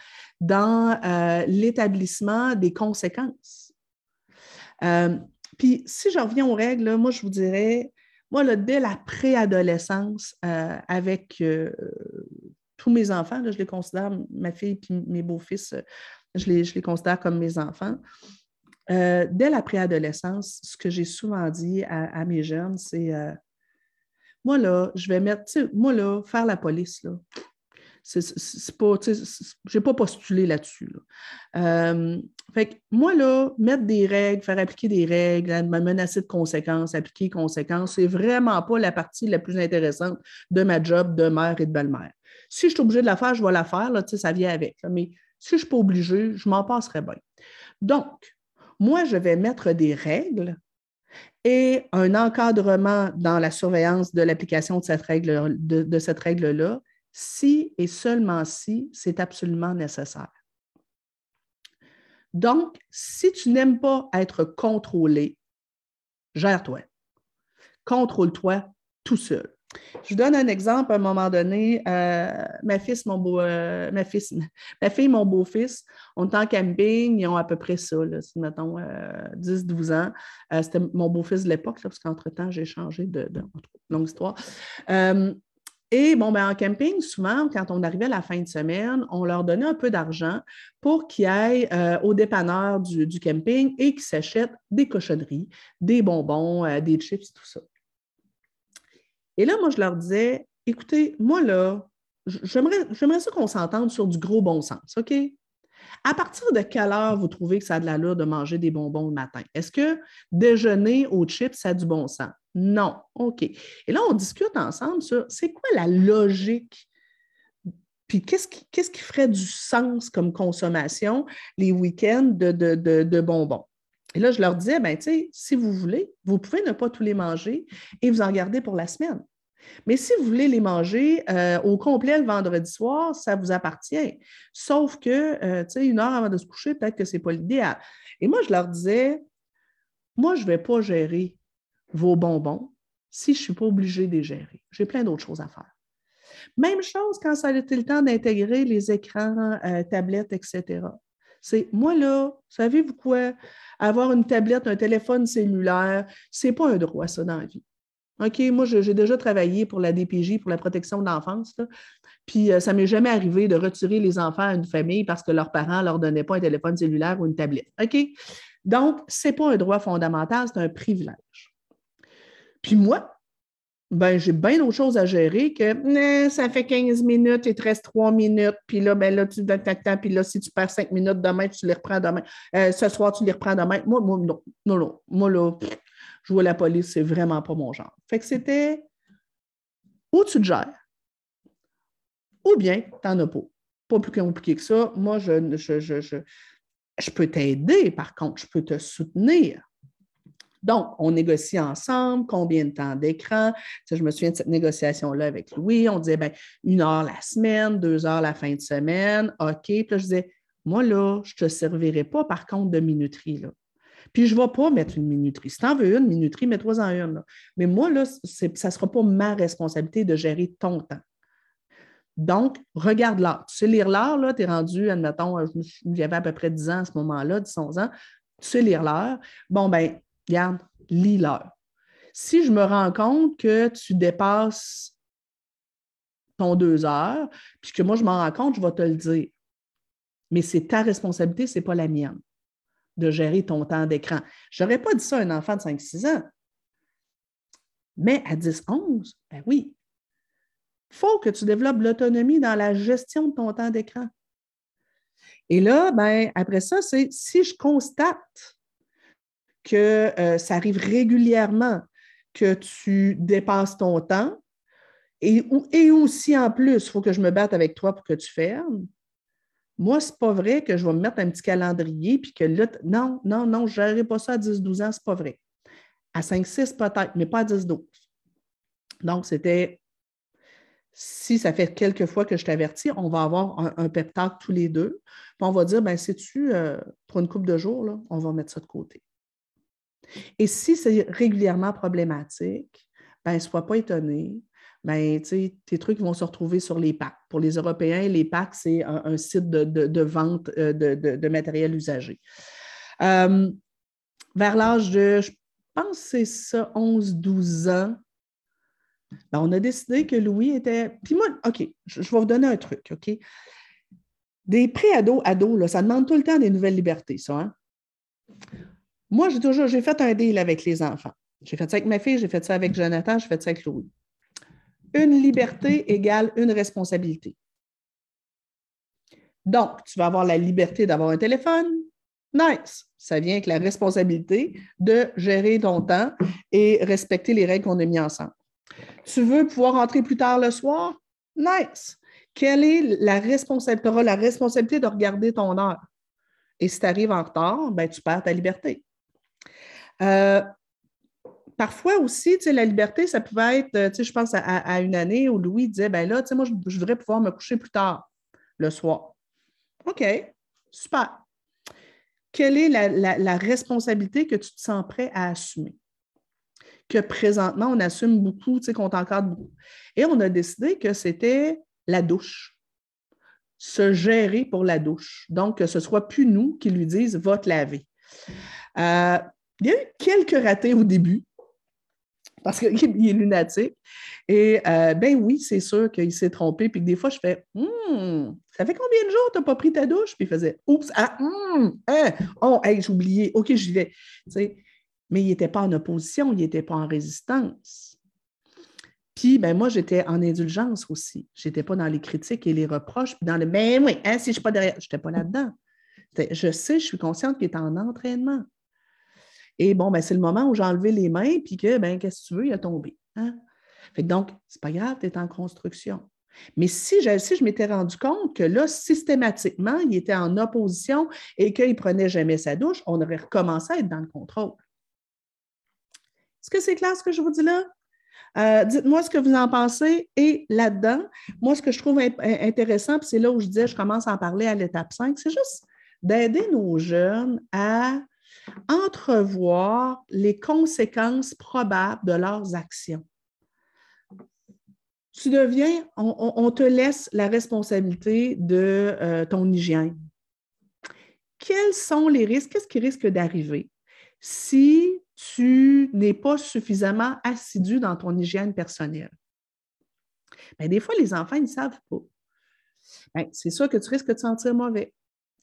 dans l'établissement des conséquences. Puis, si je reviens aux règles, moi, je vous dirais, moi, dès la préadolescence, euh, avec euh, tous mes enfants, je les considère, ma fille et mes beaux-fils, je les, je les, considère comme mes enfants. Euh, dès la préadolescence, ce que j'ai souvent dit à, mes jeunes, c'est moi, là, je vais mettre, moi, là, faire la police, là, c'est pas, j'ai pas postulé là-dessus. Euh, fait que moi, là, mettre des règles, faire appliquer des règles, me menacer de conséquences, appliquer conséquences, c'est vraiment pas la partie la plus intéressante de ma job de mère et de belle-mère. Si je suis obligée de la faire, je vais la faire, ça vient avec. mais si je ne suis pas obligée, je m'en passerai bien. Donc, moi, je vais mettre des règles et un encadrement dans la surveillance de l'application de cette règle de cette règle-là si et seulement si c'est absolument nécessaire. Donc, si tu n'aimes pas être contrôlé, gère-toi. Contrôle-toi tout seul. Je vous donne un exemple. À un moment donné, euh, ma, fils, mon beau, euh, fils, ma fille, mon beau-fils, on est en camping, ils ont à peu près ça, mettons 10-12 euh, ans. C'était mon beau-fils de l'époque, parce qu'entre-temps, j'ai changé de, de, longue histoire. Et bon, ben, en camping, souvent, quand on arrivait à la fin de semaine, on leur donnait un peu d'argent pour qu'ils aillent euh, au dépanneur du, camping et qu'ils s'achètent des cochonneries, des bonbons, euh, des chips, tout ça. Et là, moi, je leur disais, écoutez, moi, là, j'aimerais ça qu'on s'entende sur du gros bon sens, OK? À partir de quelle heure vous trouvez que ça a de l'allure de manger des bonbons le matin? Est-ce que déjeuner aux chips, ça a du bon sens? Non. OK. Et là, on discute ensemble sur c'est quoi la logique? Puis qu'est-ce qui, qui, ferait du sens comme consommation les week-ends de, bonbons? Et là, je leur disais, ben, tu sais, si vous voulez, vous pouvez ne pas tous les manger et vous en garder pour la semaine. Mais si vous voulez les manger euh, au complet le vendredi soir, ça vous appartient. Sauf que, euh, tu sais, une heure avant de se coucher, peut-être que ce n'est pas l'idéal. Et moi, je leur disais, moi, je ne vais pas gérer vos bonbons si je ne suis pas obligée de les gérer. J'ai plein d'autres choses à faire. Même chose quand ça a été le temps d'intégrer les écrans, euh, tablettes, etc. C'est moi là, savez-vous quoi? Avoir une tablette, un téléphone cellulaire, ce n'est pas un droit, ça, dans la vie. OK, moi, j'ai déjà travaillé pour la DPJ, pour la protection de l'enfance. Puis euh, ça ne m'est jamais arrivé de retirer les enfants à une famille parce que leurs parents ne leur donnaient pas un téléphone cellulaire ou une tablette. OK? Donc, ce n'est pas un droit fondamental, c'est un privilège. Puis moi, ben, j'ai bien d'autres choses à gérer que ça fait 15 minutes, il te reste 3 minutes, puis là, ben là, tu donnes ta puis là, si tu perds 5 minutes demain, tu les reprends demain. Euh, ce soir, tu les reprends demain. Moi, non, non, non. Moi, là, jouer la police, c'est vraiment pas mon genre. Fait que c'était ou tu te gères, ou bien tu n'en as pas. Pas plus compliqué que ça. Moi, je, je, je, je peux t'aider, par contre, je peux te soutenir. Donc, on négocie ensemble, combien de temps d'écran. Je me souviens de cette négociation-là avec Louis. On disait, ben, une heure la semaine, deux heures la fin de semaine. OK. Puis là, je disais, moi, là, je ne te servirai pas, par contre, de minuterie. Là. Puis je ne vais pas mettre une minuterie. Si tu en veux une minuterie, mets-toi en une. Mais moi, là, ça ne sera pas ma responsabilité de gérer ton temps. Donc, regarde l'art. Tu sais lire l'art, là, tu es rendu, admettons, j'avais à peu près 10 ans à ce moment-là, 10, 11 ans. Tu sais lire l'heure. Bon, ben, regarde, lis l'heure. Si je me rends compte que tu dépasses ton deux heures, puis que moi, je m'en rends compte, je vais te le dire. Mais c'est ta responsabilité, ce n'est pas la mienne de gérer ton temps d'écran. Je n'aurais pas dit ça à un enfant de 5-6 ans. Mais à 10-11, ben oui, il faut que tu développes l'autonomie dans la gestion de ton temps d'écran. Et là, ben, après ça, c'est si je constate que euh, ça arrive régulièrement que tu dépasses ton temps, et, et aussi en plus, il faut que je me batte avec toi pour que tu fermes. Moi, ce n'est pas vrai que je vais me mettre un petit calendrier puis que là, non, non, non, je ne pas ça à 10-12 ans, ce n'est pas vrai. À 5-6 peut-être, mais pas à 10-12. Donc, c'était si ça fait quelques fois que je t'avertis, on va avoir un, un tous les deux. Puis on va dire, ben sais-tu, euh, pour une couple de jours, on va mettre ça de côté. Et si c'est régulièrement problématique, ben sois pas étonné. Ben, tes trucs vont se retrouver sur les packs. Pour les Européens, les packs, c'est un, site de, vente euh, de, matériel usagé. Euh, vers l'âge de, je pense c'est ça, 11-12 ans, ben, on a décidé que Louis était. Puis moi, OK, je, vais vous donner un truc, OK? Des pré-ados, ados, ça demande tout le temps des nouvelles libertés, ça. Hein? Moi, j'ai toujours, j'ai fait un deal avec les enfants. J'ai fait ça avec ma fille, j'ai fait ça avec Jonathan, j'ai fait ça avec Louis. Une liberté égale une responsabilité. Donc, tu vas avoir la liberté d'avoir un téléphone. Nice. Ça vient avec la responsabilité de gérer ton temps et respecter les règles qu'on a mises ensemble. Tu veux pouvoir rentrer plus tard le soir? Nice. Quelle est la responsabilité? Tu auras la responsabilité de regarder ton heure. Et si tu arrives en retard, ben, tu perds ta liberté. Euh, parfois aussi, la liberté, ça pouvait être, sais, je pense à, une année où Louis disait, ben là, tu sais, moi, je, voudrais pouvoir me coucher plus tard le soir. OK, super. Quelle est la responsabilité que tu te sens prêt à assumer? que présentement, on assume beaucoup, tu sais, qu'on t'encadre beaucoup. Et on a décidé que c'était la douche. Se gérer pour la douche. Donc, que ce soit plus nous qui lui disent va te laver. Euh, il y a eu quelques ratés au début, parce qu'il est lunatique. Et euh, ben oui, c'est sûr qu'il s'est trompé. Puis que des fois, je fais hum, ça fait combien de jours tu n'as pas pris ta douche? Puis il faisait Oups, ah, hum, hein, oh, j'ai oublié, OK, j'y vais. Mais il n'était pas en opposition, il n'était pas en résistance. Puis, ben, moi, j'étais en indulgence aussi. Je n'étais pas dans les critiques et les reproches, puis dans le Mais oui, hein, si je ne suis pas derrière, je n'étais pas là-dedans. Je sais, je suis consciente qu'il est en entraînement. Et bon, ben, c'est le moment où j'ai enlevé les mains, puis que, ben, qu'est-ce que tu veux, il a tombé. Hein? Fait donc, c'est pas grave, tu es en construction. Mais si je, si je m'étais rendu compte que là, systématiquement, il était en opposition et qu'il ne prenait jamais sa douche, on aurait recommencé à être dans le contrôle. Est-ce que c'est clair ce que je vous dis là? Euh, dites-moi ce que vous en pensez. Et là-dedans, moi, ce que je trouve intéressant, puis c'est là où je disais, je commence à en parler à l'étape 5, c'est juste d'aider nos jeunes à entrevoir les conséquences probables de leurs actions. Tu deviens, on, te laisse la responsabilité de euh, ton hygiène. Quels sont les risques? Qu'est-ce qui risque d'arriver si tu n'es pas suffisamment assidu dans ton hygiène personnelle? Bien, des fois, les enfants, ne savent pas. Bien, c'est sûr que tu risques de te sentir mauvais.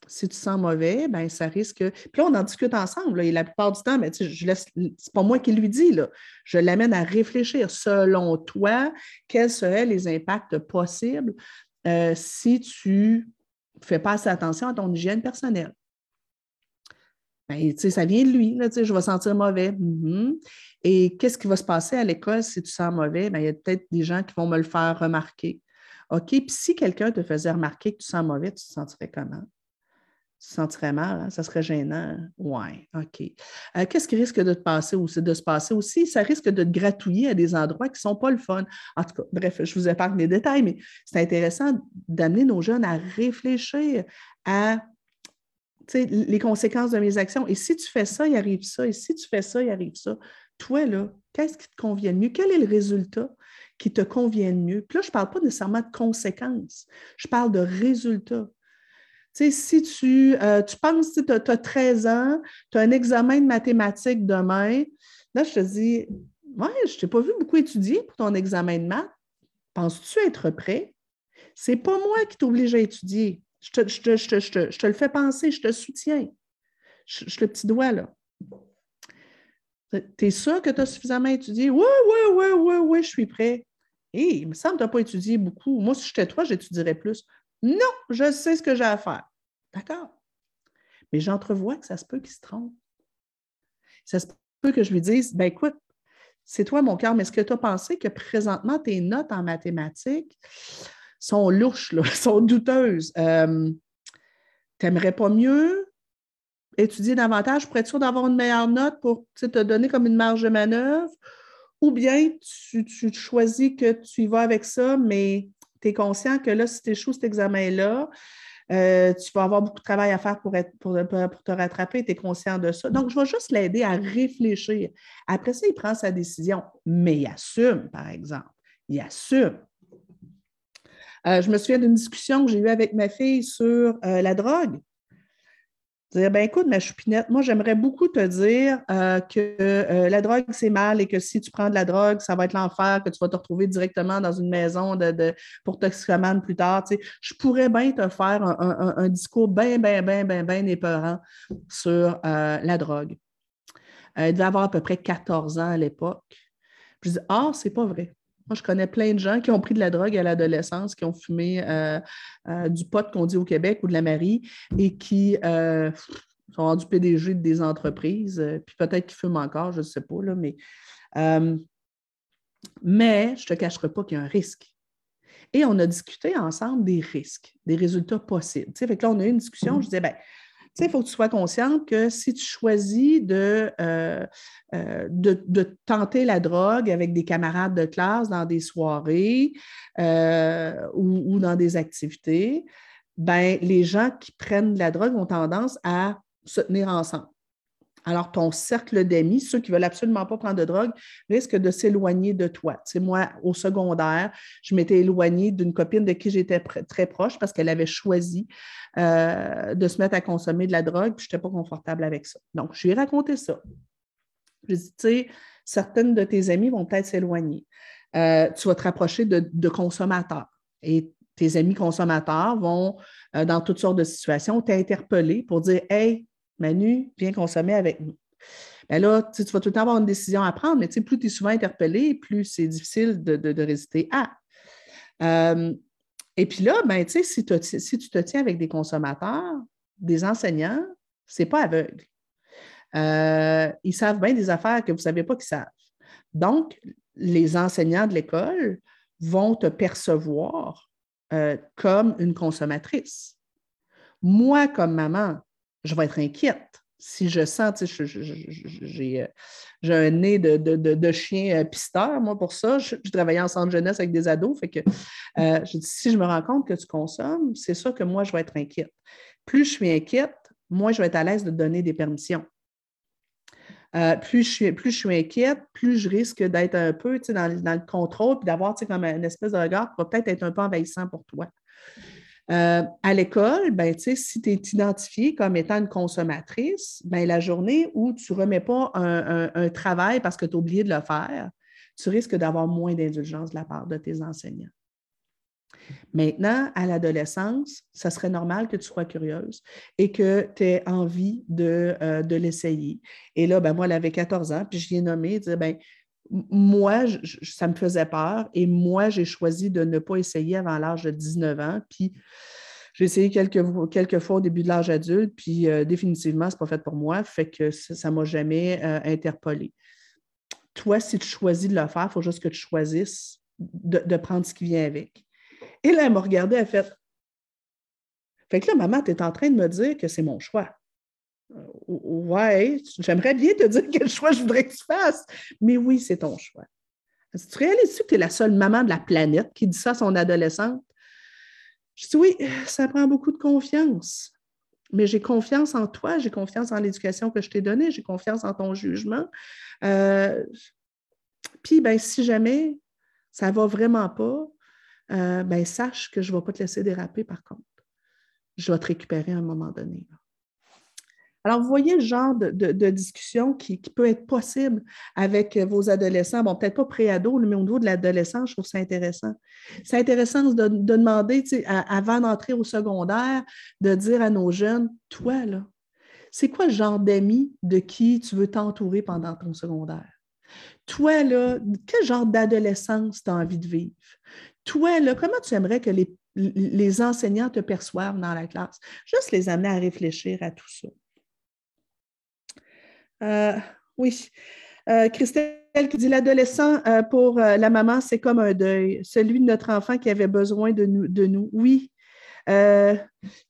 Si tu sens mauvais, ben ça risque. Puis là, on en discute ensemble. la plupart du temps, ben, je laisse. C'est pas moi qui lui dis. Là. Je l'amène à réfléchir. Selon toi, quels seraient les impacts possibles euh, si tu ne fais pas assez attention à ton hygiène personnelle? Ben, ça vient de lui, je vais sentir mauvais. Mm-hmm. Et qu'est-ce qui va se passer à l'école si tu sens mauvais? Ben, il y a peut-être des gens qui vont me le faire remarquer. OK, puis si quelqu'un te faisait remarquer que tu sens mauvais, tu te sentirais comment? Tu te sentirais mal, hein? ça serait gênant. Oui, OK. Euh, qu'est-ce qui risque de te passer aussi, de se passer aussi? Ça risque de te gratouiller à des endroits qui ne sont pas le fun. En tout cas, bref, je vous épargne les détails, mais c'est intéressant d'amener nos jeunes à réfléchir à les conséquences de mes actions. Et si tu fais ça, il arrive ça. Et si tu fais ça, il arrive ça. Toi, là, qu'est-ce qui te convient mieux? Quel est le résultat qui te convient mieux? Puis là, je ne parle pas nécessairement de conséquences. Je parle de résultats. Sais, si tu, euh, tu penses, tu as, 13 ans, tu as un examen de mathématiques demain, là, je te dis, ouais, je ne t'ai pas vu beaucoup étudier pour ton examen de maths. Penses-tu être prêt? Ce n'est pas moi qui t'oblige à étudier. Je te, le fais penser, je te soutiens. Je, le petit doigt, là. Tu es sûr que tu as suffisamment étudié? Oui, oui, oui, oui, oui, je suis prêt. Hé, il me semble que tu n'as pas étudié beaucoup. Moi, si j'étais toi, j'étudierais plus. Non, je sais ce que j'ai à faire. D'accord? Mais j'entrevois que ça se peut qu'il se trompe. Ça se peut que je lui dise, ben écoute, c'est toi mon cœur, mais est-ce que tu as pensé que présentement tes notes en mathématiques, sont louches, là, sont douteuses? Euh, T'aimerais pas mieux étudier davantage? Pour être sûr d'avoir une meilleure note pour te donner comme une marge de manœuvre? Ou bien tu, choisis que tu y vas avec ça, mais tu es conscient que là, si tu échoues cet examen-là, euh, tu vas avoir beaucoup de travail à faire pour, te rattraper, tu es conscient de ça. Donc, je vais juste l'aider à réfléchir. Après ça, il prend sa décision, mais il assume, par exemple. Il assume. Euh, je me souviens d'une discussion que j'ai eue avec ma fille sur euh, la drogue. Dire, ben écoute, ma choupinette, moi, j'aimerais beaucoup te dire euh, que la drogue, c'est mal et que si tu prends de la drogue, ça va être l'enfer, que tu vas te retrouver directement dans une maison de, pour toxicomane plus tard. Je pourrais bien te faire un, discours bien, bien, bien, bien, bien épeurant sur la drogue. elle devait avoir à peu près 14 ans à l'époque. Je dis, ah, c'est pas vrai. Moi, je connais plein de gens qui ont pris de la drogue à l'adolescence, qui ont fumé euh, euh, du pot qu'on dit au Québec ou de la Marie et qui euh, sont rendus PDG de des entreprises, puis peut-être qu'ils fument encore, je ne sais pas, là, mais, mais je ne te cacherai pas qu'il y a un risque. Et on a discuté ensemble des risques, des résultats possibles. Fait que là, on a eu une discussion, je disais, ben, il faut que tu sois consciente que si tu choisis de, euh, euh, de, tenter la drogue avec des camarades de classe dans des soirées euh, ou, dans des activités, ben, les gens qui prennent de la drogue ont tendance à se tenir ensemble. Alors, ton cercle d'amis, ceux qui ne veulent absolument pas prendre de drogue, risquent de s'éloigner de toi. Moi, au secondaire, je m'étais éloignée d'une copine de qui j'étais très proche parce qu'elle avait choisi euh, de se mettre à consommer de la drogue, puis je n'étais pas confortable avec ça. Donc, je lui ai raconté ça. Je lui ai dit, tu sais, certaines de tes amis vont peut-être s'éloigner. Euh, tu vas te rapprocher de, consommateurs. Et tes amis consommateurs vont, euh, dans toutes sortes de situations, t'interpeller pour dire Hey, Manu, viens consommer avec nous. Bien là, tu vas tout le temps avoir une décision à prendre, mais plus tu es souvent interpellé, plus c'est difficile de, résister à. Euh, et puis là, ben, si, si tu te tiens avec des consommateurs, des enseignants, ce n'est pas aveugle. Euh, ils savent bien des affaires que vous ne savez pas qu'ils savent. Donc, les enseignants de l'école vont te percevoir euh, comme une consommatrice. Moi, comme maman, je vais être inquiète. Si je sens, euh, j'ai un nez de, chien euh, pisteur, moi, pour ça. Je, travaillais en centre jeunesse avec des ados. Fait que euh, je si je me rends compte que tu consommes, c'est sûr que moi, je vais être inquiète. Plus je suis inquiète, moins je vais être à l'aise de donner des permissions. plus, je suis, plus je suis inquiète, plus je risque d'être un peu dans, dans, le contrôle puis d'avoir comme une espèce de regard qui va peut-être être un peu envahissant pour toi. Euh, à l'école, ben, si tu es identifié comme étant une consommatrice, ben, la journée où tu ne remets pas un, travail parce que tu as oublié de le faire, tu risques d'avoir moins d'indulgence de la part de tes enseignants. Maintenant, à l'adolescence, ça serait normal que tu sois curieuse et que tu aies envie de, euh, de l'essayer. Et là, ben, moi, elle avait 14 ans, puis je l'ai nommé, dire, ben, moi, ça me faisait peur et moi, j'ai choisi de ne pas essayer avant l'âge de 19 ans. Puis, j'ai essayé quelques, quelques fois au début de l'âge adulte, puis euh, définitivement, ce n'est pas fait pour moi, fait que ça ne m'a jamais euh, interpellé. Toi, si tu choisis de le faire, il faut juste que tu choisisses de, prendre ce qui vient avec. Et là, elle m'a regardé, elle a fait Fait que là, maman, tu es en train de me dire que c'est mon choix. Euh, ouais, j'aimerais bien te dire quel choix je voudrais que tu fasses, mais oui, c'est ton choix. tu réalises que tu es la seule maman de la planète qui dit ça à son adolescente? Je dis oui, ça prend beaucoup de confiance, mais j'ai confiance en toi, j'ai confiance en l'éducation que je t'ai donnée, j'ai confiance en ton jugement. Euh, puis, ben, si jamais ça ne va vraiment pas, euh, ben, sache que je ne vais pas te laisser déraper par contre. Je vais te récupérer à un moment donné. Alors, vous voyez le genre de, discussion qui, peut être possible avec vos adolescents. Bon, peut-être pas pré-ado, mais au niveau de l'adolescence, je trouve ça intéressant. C'est intéressant de, demander, avant d'entrer au secondaire, de dire à nos jeunes, toi, là, c'est quoi le genre d'amis de qui tu veux t'entourer pendant ton secondaire? Toi, là, quel genre d'adolescence tu as envie de vivre? Toi, là, comment tu aimerais que les enseignants te perçoivent dans la classe? Juste les amener à réfléchir à tout ça. Euh, oui. Euh, Christelle qui dit l'adolescent euh, pour la maman, c'est comme un deuil, celui de notre enfant qui avait besoin de nous. Oui,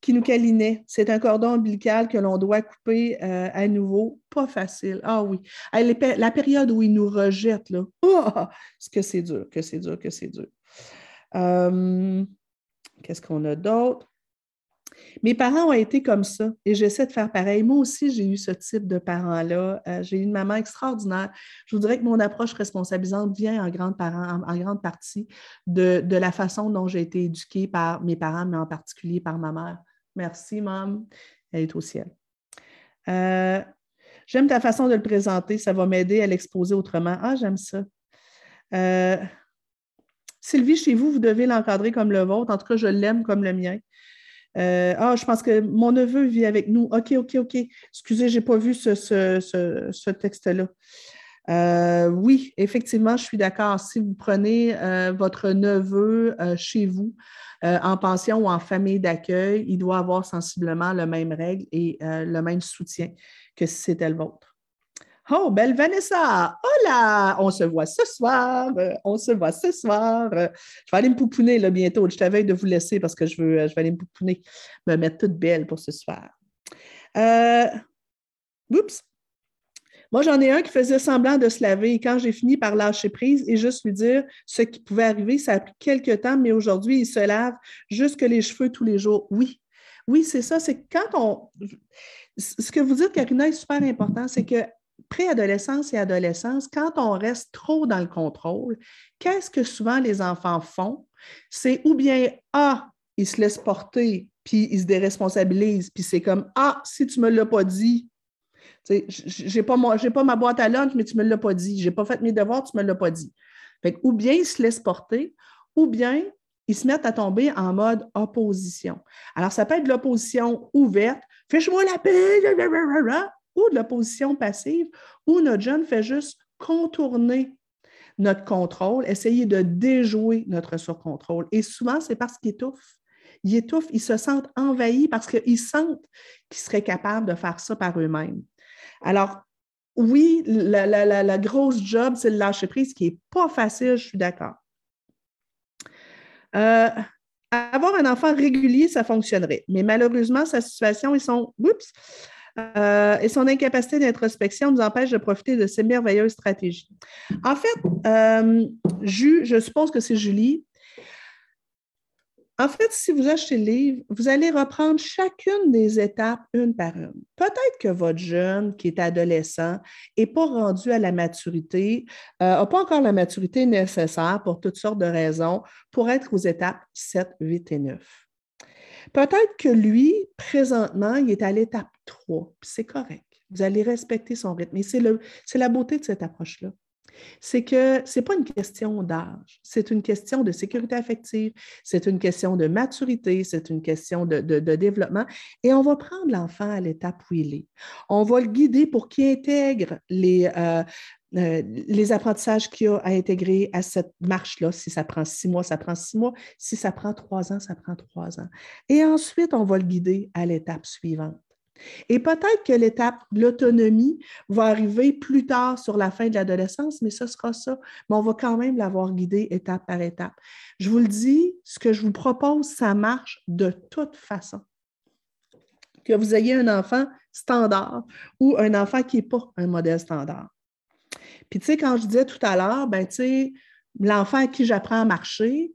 qui nous câlinait. C'est un cordon ombilical que l'on doit couper à nouveau. Pas facile. Ah oui. La période où il nous rejette, là. Oh, que c'est dur, que c'est dur, que c'est dur? Qu'est-ce qu'on a d'autre? Mes parents ont été comme ça et j'essaie de faire pareil. Moi aussi, j'ai eu ce type de parents-là. Euh, j'ai eu une maman extraordinaire. Je vous dirais que mon approche responsabilisante vient en grande, en, grande partie de, la façon dont j'ai été éduquée par mes parents, mais en particulier par ma mère. Merci, maman. Elle est au ciel. Euh, j'aime ta façon de le présenter. Ça va m'aider à l'exposer autrement. Ah, j'aime ça. Euh, Sylvie, chez vous, vous devez l'encadrer comme le vôtre. En tout cas, je l'aime comme le mien. Euh, ah, je pense que mon neveu vit avec nous. OK, OK, OK. Excusez, je n'ai pas vu ce, texte-là. Euh, oui, effectivement, je suis d'accord. Si vous prenez euh, votre neveu chez vous, en pension ou en famille d'accueil, il doit avoir sensiblement le même règle et le même soutien que si c'était le vôtre. Oh, belle Vanessa! Hola! On se voit ce soir! On se voit ce soir! Je vais aller me pouponner là, bientôt. Je t'avais de vous laisser parce que je, veux, vais aller me pouponner, me mettre toute belle pour ce soir. Euh, oups! Moi, j'en ai un qui faisait semblant de se laver quand j'ai fini par lâcher prise et juste lui dire ce qui pouvait arriver, ça a pris quelques temps, mais aujourd'hui, il se lave jusque les cheveux tous les jours. Oui, oui, c'est ça. C'est quand on. Ce que vous dites, Karina, est super important, c'est que préadolescence et adolescence, quand on reste trop dans le contrôle, qu'est-ce que souvent les enfants font? C'est ou bien Ah, ils se laissent porter, puis ils se déresponsabilisent, puis c'est comme Ah, si tu ne me l'as pas dit, je n'ai pas, pas, ma boîte à lunch, mais tu ne me l'as pas dit. Je n'ai pas fait mes devoirs, tu ne me l'as pas dit. ou bien ils se laissent porter, ou bien ils se mettent à tomber en mode opposition. Alors, ça peut être l'opposition ouverte, fiche-moi la paix, ou de l'opposition passive, où notre jeune fait juste contourner notre contrôle, essayer de déjouer notre surcontrôle. Et souvent, c'est parce qu'ils étouffent. Ils étouffent, ils se sentent envahis parce qu'ils sentent qu'ils seraient capables de faire ça par eux-mêmes. Alors, oui, la, grosse job, c'est le lâcher prise, qui n'est pas facile, je suis d'accord. Euh, avoir un enfant régulier, ça fonctionnerait. Mais malheureusement, sa situation, ils sont, oups, euh, et son incapacité d'introspection nous empêche de profiter de ces merveilleuses stratégies. En fait, euh, je suppose que c'est Julie. En fait, si vous achetez le livre, vous allez reprendre chacune des étapes une par une. Peut-être que votre jeune qui est adolescent n'est pas rendu à la maturité, n'a euh, pas encore la maturité nécessaire pour toutes sortes de raisons pour être aux étapes 7, 8 et 9. Peut-être que lui, présentement, il est à l'étape 3, c'est correct. Vous allez respecter son rythme. Et c'est la beauté de cette approche-là. C'est que ce n'est pas une question d'âge, c'est une question de sécurité affective, c'est une question de maturité, c'est une question de, développement. Et on va prendre l'enfant à l'étape où il est. On va le guider pour qu'il intègre les, euh, euh, les apprentissages qu'il a à intégrer à cette marche-là. Si ça prend six mois, ça prend six mois. Si ça prend trois ans, ça prend trois ans. Et ensuite, on va le guider à l'étape suivante. Et peut-être que l'étape de l'autonomie va arriver plus tard sur la fin de l'adolescence, mais ce sera ça. Mais on va quand même l'avoir guidé étape par étape. Je vous le dis, ce que je vous propose, ça marche de toute façon. Que vous ayez un enfant standard ou un enfant qui n'est pas un modèle standard. Puis, tu sais, quand je disais tout à l'heure, ben, tu sais, l'enfant à qui j'apprends à marcher,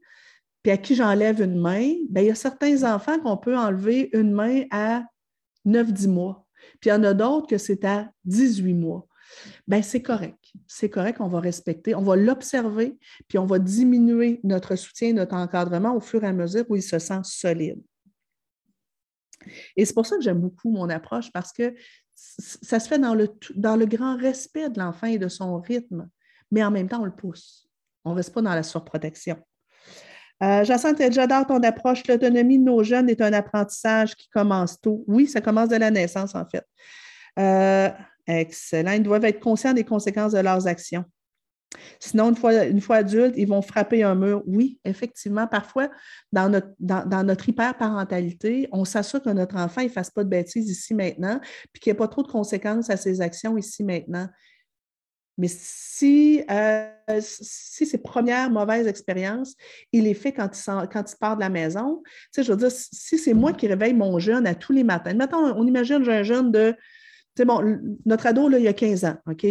puis à qui j'enlève une main, ben, il y a certains enfants qu'on peut enlever une main à 9-10 mois. Puis il y en a d'autres que c'est à 18 mois. Bien, c'est correct. C'est correct, on va respecter, on va l'observer, puis on va diminuer notre soutien, notre encadrement au fur et à mesure où il se sent solide. Et c'est pour ça que j'aime beaucoup mon approche, parce que ça se fait dans le, dans le grand respect de l'enfant et de son rythme, mais en même temps, on le pousse. On ne reste pas dans la surprotection. Euh, Jacinthe, j'adore ton approche. L'autonomie de nos jeunes est un apprentissage qui commence tôt. Oui, ça commence de la naissance, en fait. Euh, excellent. Ils doivent être conscients des conséquences de leurs actions. Sinon, une fois, adultes, ils vont frapper un mur. Oui, effectivement, parfois, dans notre, dans, dans notre hyperparentalité, on s'assure que notre enfant ne fasse pas de bêtises ici maintenant, puis qu'il n'y ait pas trop de conséquences à ses actions ici maintenant. Mais si, euh, ses premières mauvaises expériences, il les fait quand il, quand il part de la maison, tu sais, je veux dire, si c'est moi qui réveille mon jeune à tous les matins, maintenant, on imagine j'ai un jeune de, tu sais, bon, notre ado, là, il a 15 ans, OK?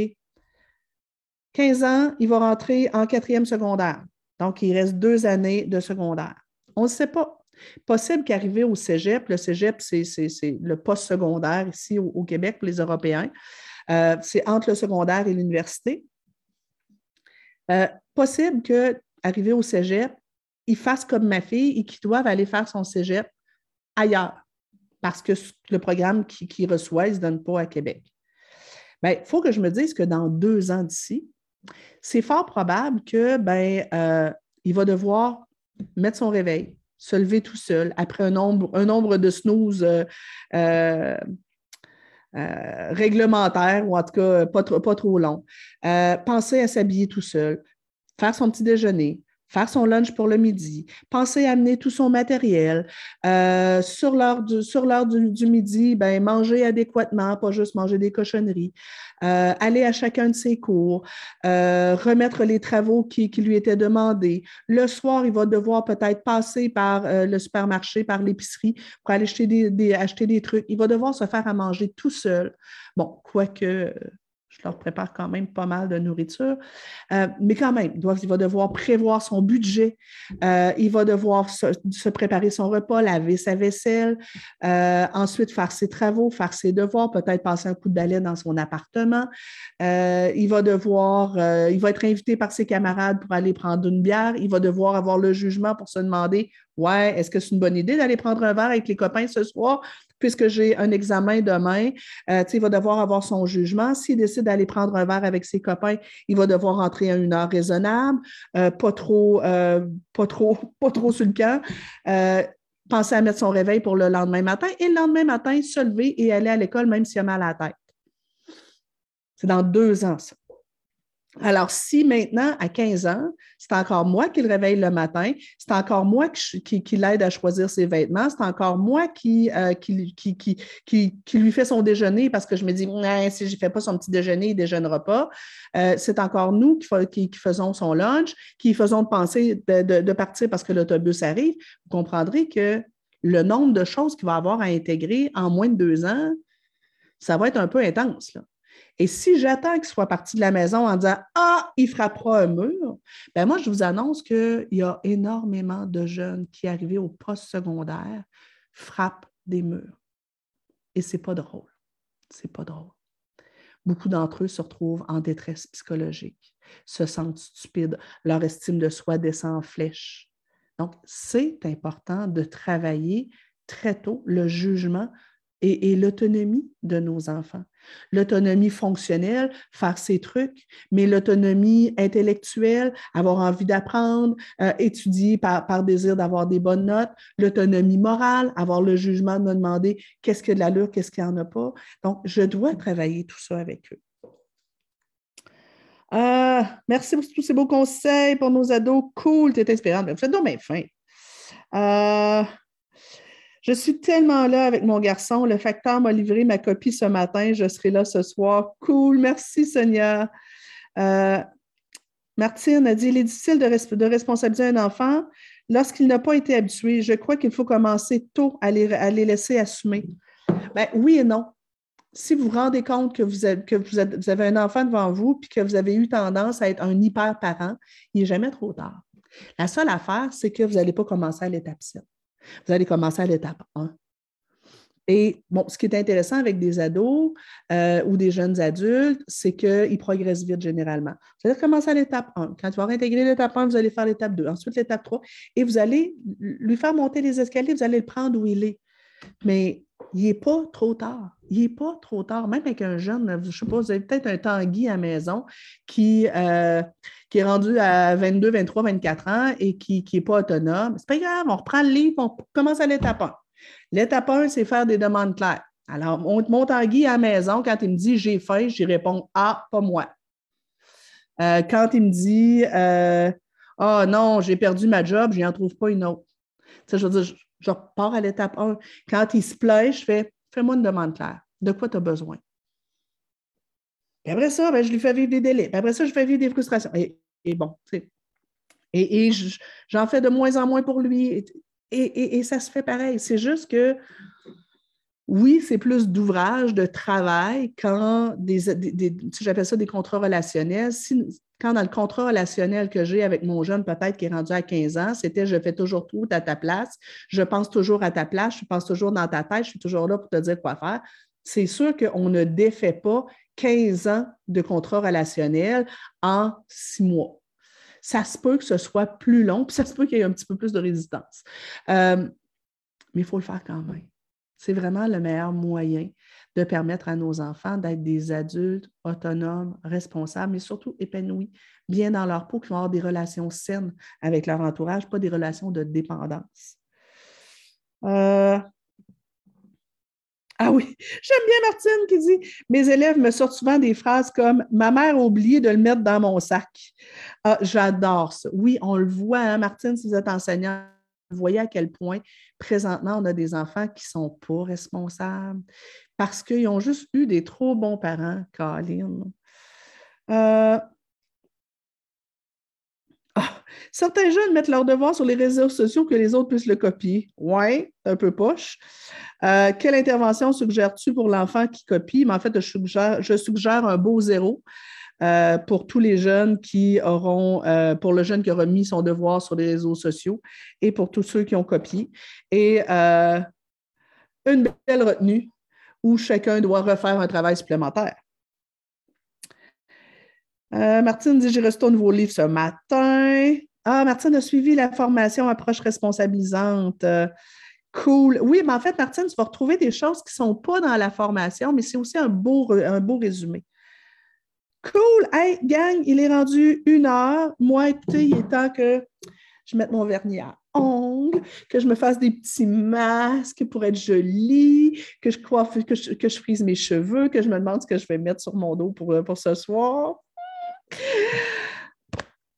15 ans, il va rentrer en quatrième secondaire. Donc, il reste deux années de secondaire. On ne sait pas. Possible qu'arriver au cégep, le cégep, c'est le post-secondaire ici au, Québec pour les Européens. Euh, c'est entre le secondaire et l'université. Euh, possible qu'arrivé au cégep, il fasse comme ma fille et qu'il doive aller faire son cégep ailleurs parce que le programme qu'il reçoit, il ne se donne pas à Québec. Il ben, faut que je me dise que dans deux ans d'ici, c'est fort probable que ben, euh, il va devoir mettre son réveil, se lever tout seul après un nombre, un nombre de snooze réglementaire, ou en tout cas pas trop, pas trop long. Euh, à s'habiller tout seul, faire son petit déjeuner, faire son lunch pour le midi, penser à amener tout son matériel. Euh, sur l'heure du, midi, ben, manger adéquatement, pas juste manger des cochonneries. Euh, aller à chacun de ses cours, euh, remettre les travaux qui, qui, lui étaient demandés. Le soir, il va devoir peut-être passer par le supermarché, par l'épicerie pour aller acheter des, acheter des trucs. Il va devoir se faire à manger tout seul. Bon, quoique je leur prépare quand même pas mal de nourriture. Euh, mais quand même, il, va devoir prévoir son budget. Euh, il va devoir se, préparer son repas, laver sa vaisselle, euh, ensuite faire ses travaux, faire ses devoirs, peut-être passer un coup de balai dans son appartement. il va devoir, il va être invité par ses camarades pour aller prendre une bière. Il va devoir avoir le jugement pour se demander Ouais, est-ce que c'est une bonne idée d'aller prendre un verre avec les copains ce soir? Puisque j'ai un examen demain, euh, il va devoir avoir son jugement. S'il décide d'aller prendre un verre avec ses copains, il va devoir rentrer à une heure raisonnable, euh, pas trop, euh, pas trop, pas trop sur le camp. penser à mettre son réveil pour le lendemain matin et le lendemain matin, se lever et aller à l'école même s'il a mal à la tête. C'est dans deux ans, ça. Alors, si maintenant, à 15 ans, c'est encore moi qui le réveille le matin, c'est encore moi qui, l'aide à choisir ses vêtements, c'est encore moi qui, euh, qui, lui fait son déjeuner parce que je me dis, si je ne fais pas son petit déjeuner, il ne déjeunera pas. Euh, c'est encore nous qui, faisons son lunch, qui faisons penser de, partir parce que l'autobus arrive. Vous comprendrez que le nombre de choses qu'il va avoir à intégrer en moins de deux ans, ça va être un peu intense. Et si j'attends qu'il soit parti de la maison en disant Ah, il frappera un mur, bien moi, je vous annonce qu'il y a énormément de jeunes qui, arrivés au post-secondaire, frappent des murs. Et ce n'est pas drôle. C'est pas drôle. Beaucoup d'entre eux se retrouvent en détresse psychologique, se sentent stupides, leur estime de soi descend en flèche. Donc, c'est important de travailler très tôt le jugement et, l'autonomie de nos enfants. L'autonomie fonctionnelle, faire ses trucs, mais l'autonomie intellectuelle, avoir envie d'apprendre, euh, étudier par, désir d'avoir des bonnes notes, l'autonomie morale, avoir le jugement de me demander qu'est-ce qu'il y a de l'allure, qu'est-ce qu'il n'y en a pas. Donc, je dois travailler tout ça avec eux. Euh, merci pour tous ces beaux conseils pour nos ados. Cool, tu es inspirante. Vous donc bien fin. Euh, je suis tellement là avec mon garçon. Le facteur m'a livré ma copie ce matin. Je serai là ce soir. Cool. Merci, Sonia. Euh, Martine a dit il est difficile de, responsabiliser un enfant lorsqu'il n'a pas été habitué. Je crois qu'il faut commencer tôt à les, laisser assumer. Ben, oui et non si vous vous rendez compte que, vous avez, un enfant devant vous puis que vous avez eu tendance à être un hyper parent, il n'est jamais trop tard. La seule affaire, c'est que vous n'allez pas commencer à l'étape 7. Vous allez commencer à l'étape 1. Et bon, ce qui est intéressant avec des ados euh, ou des jeunes adultes, c'est qu'ils progressent vite généralement. Vous allez commencer à l'étape 1. Quand tu vas intégrer l'étape 1, vous allez faire l'étape 2, ensuite l'étape 3, et vous allez lui faire monter les escaliers, vous allez le prendre où il est. Mais il n'est pas trop tard. Il n'est pas trop tard. Même avec un jeune, je ne sais pas, vous avez peut-être un Tanguy à la maison qui, euh, qui est rendu à 22, 23, 24 ans et qui n'est pas autonome. C'est pas grave, on reprend le livre, on commence à l'étape 1. L'étape 1, c'est faire des demandes claires. Alors, mon, Tanguy à la maison, quand il me dit j'ai faim, j'y réponds Ah, pas moi. Euh, quand il me dit Ah oh, non, j'ai perdu ma job, je n'en trouve pas une autre. je veux dire, je repars à l'étape 1. Quand il se plaît, je fais fais-moi une demande claire. De quoi tu as besoin? Et après ça, ben, je lui fais vivre des délais. après ça, je fais vivre des frustrations. Et, bon, et, et j'en fais de moins en moins pour lui. Et, ça se fait pareil. C'est juste que, oui, c'est plus d'ouvrage, de travail quand des, j'appelle ça des contrats relationnels. Quand dans le contrat relationnel que j'ai avec mon jeune, peut-être qui est rendu à 15 ans, c'était je fais toujours tout à ta place, je pense toujours à ta place, je pense toujours dans ta tête, je suis toujours là pour te dire quoi faire. C'est sûr qu'on ne défait pas 15 ans de contrat relationnel en six mois. Ça se peut que ce soit plus long, puis ça se peut qu'il y ait un petit peu plus de résistance. Euh, mais il faut le faire quand même. C'est vraiment le meilleur moyen de permettre à nos enfants d'être des adultes autonomes, responsables, mais surtout épanouis, bien dans leur peau, qui vont avoir des relations saines avec leur entourage, pas des relations de dépendance. Euh, ah oui, j'aime bien Martine qui dit Mes élèves me sortent souvent des phrases comme Ma mère a oublié de le mettre dans mon sac. Ah, j'adore ça. Oui, on le voit, hein, Martine, si vous êtes enseignante, voyez à quel point présentement on a des enfants qui ne sont pas responsables, parce qu'ils ont juste eu des trop bons parents, Colin. Euh, ah, certains jeunes mettent leurs devoirs sur les réseaux sociaux que les autres puissent le copier. Oui, un peu poche. Euh, quelle intervention suggères-tu pour l'enfant qui copie? Mais en fait, je suggère, un beau zéro. Euh, pour tous les jeunes qui auront, pour le jeune qui aura mis son devoir sur les réseaux sociaux et pour tous ceux qui ont copié. Et une belle retenue, où chacun doit refaire un travail supplémentaire. Euh, Martine dit J'ai reçu un nouveau livre ce matin. Ah, Martine a suivi la formation approche responsabilisante. cool. Oui, mais en fait, Martine, tu vas retrouver des choses qui ne sont pas dans la formation, mais c'est aussi un beau, un beau résumé. Cool. Hey, gang, il est rendu une heure. Moi, écoutez, il est temps que je mette mon vernis à ongles, que je me fasse des petits masques pour être jolie, que je coiffe, que je, que je frise mes cheveux, que je me demande ce que je vais mettre sur mon dos pour, pour ce soir.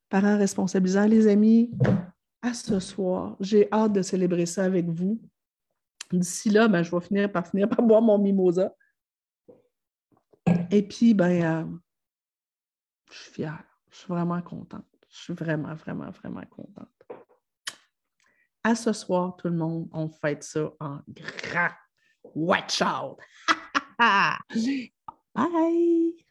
Parents responsabilisants, les amis, à ce soir. J'ai hâte de célébrer ça avec vous. D'ici là, ben, je vais finir par finir par boire mon mimosa. Et puis, ben, euh, je suis fière. Je suis vraiment contente. Je suis vraiment, vraiment, vraiment contente. À ce soir, tout le monde, on fête ça en grand. Watch out! Bye!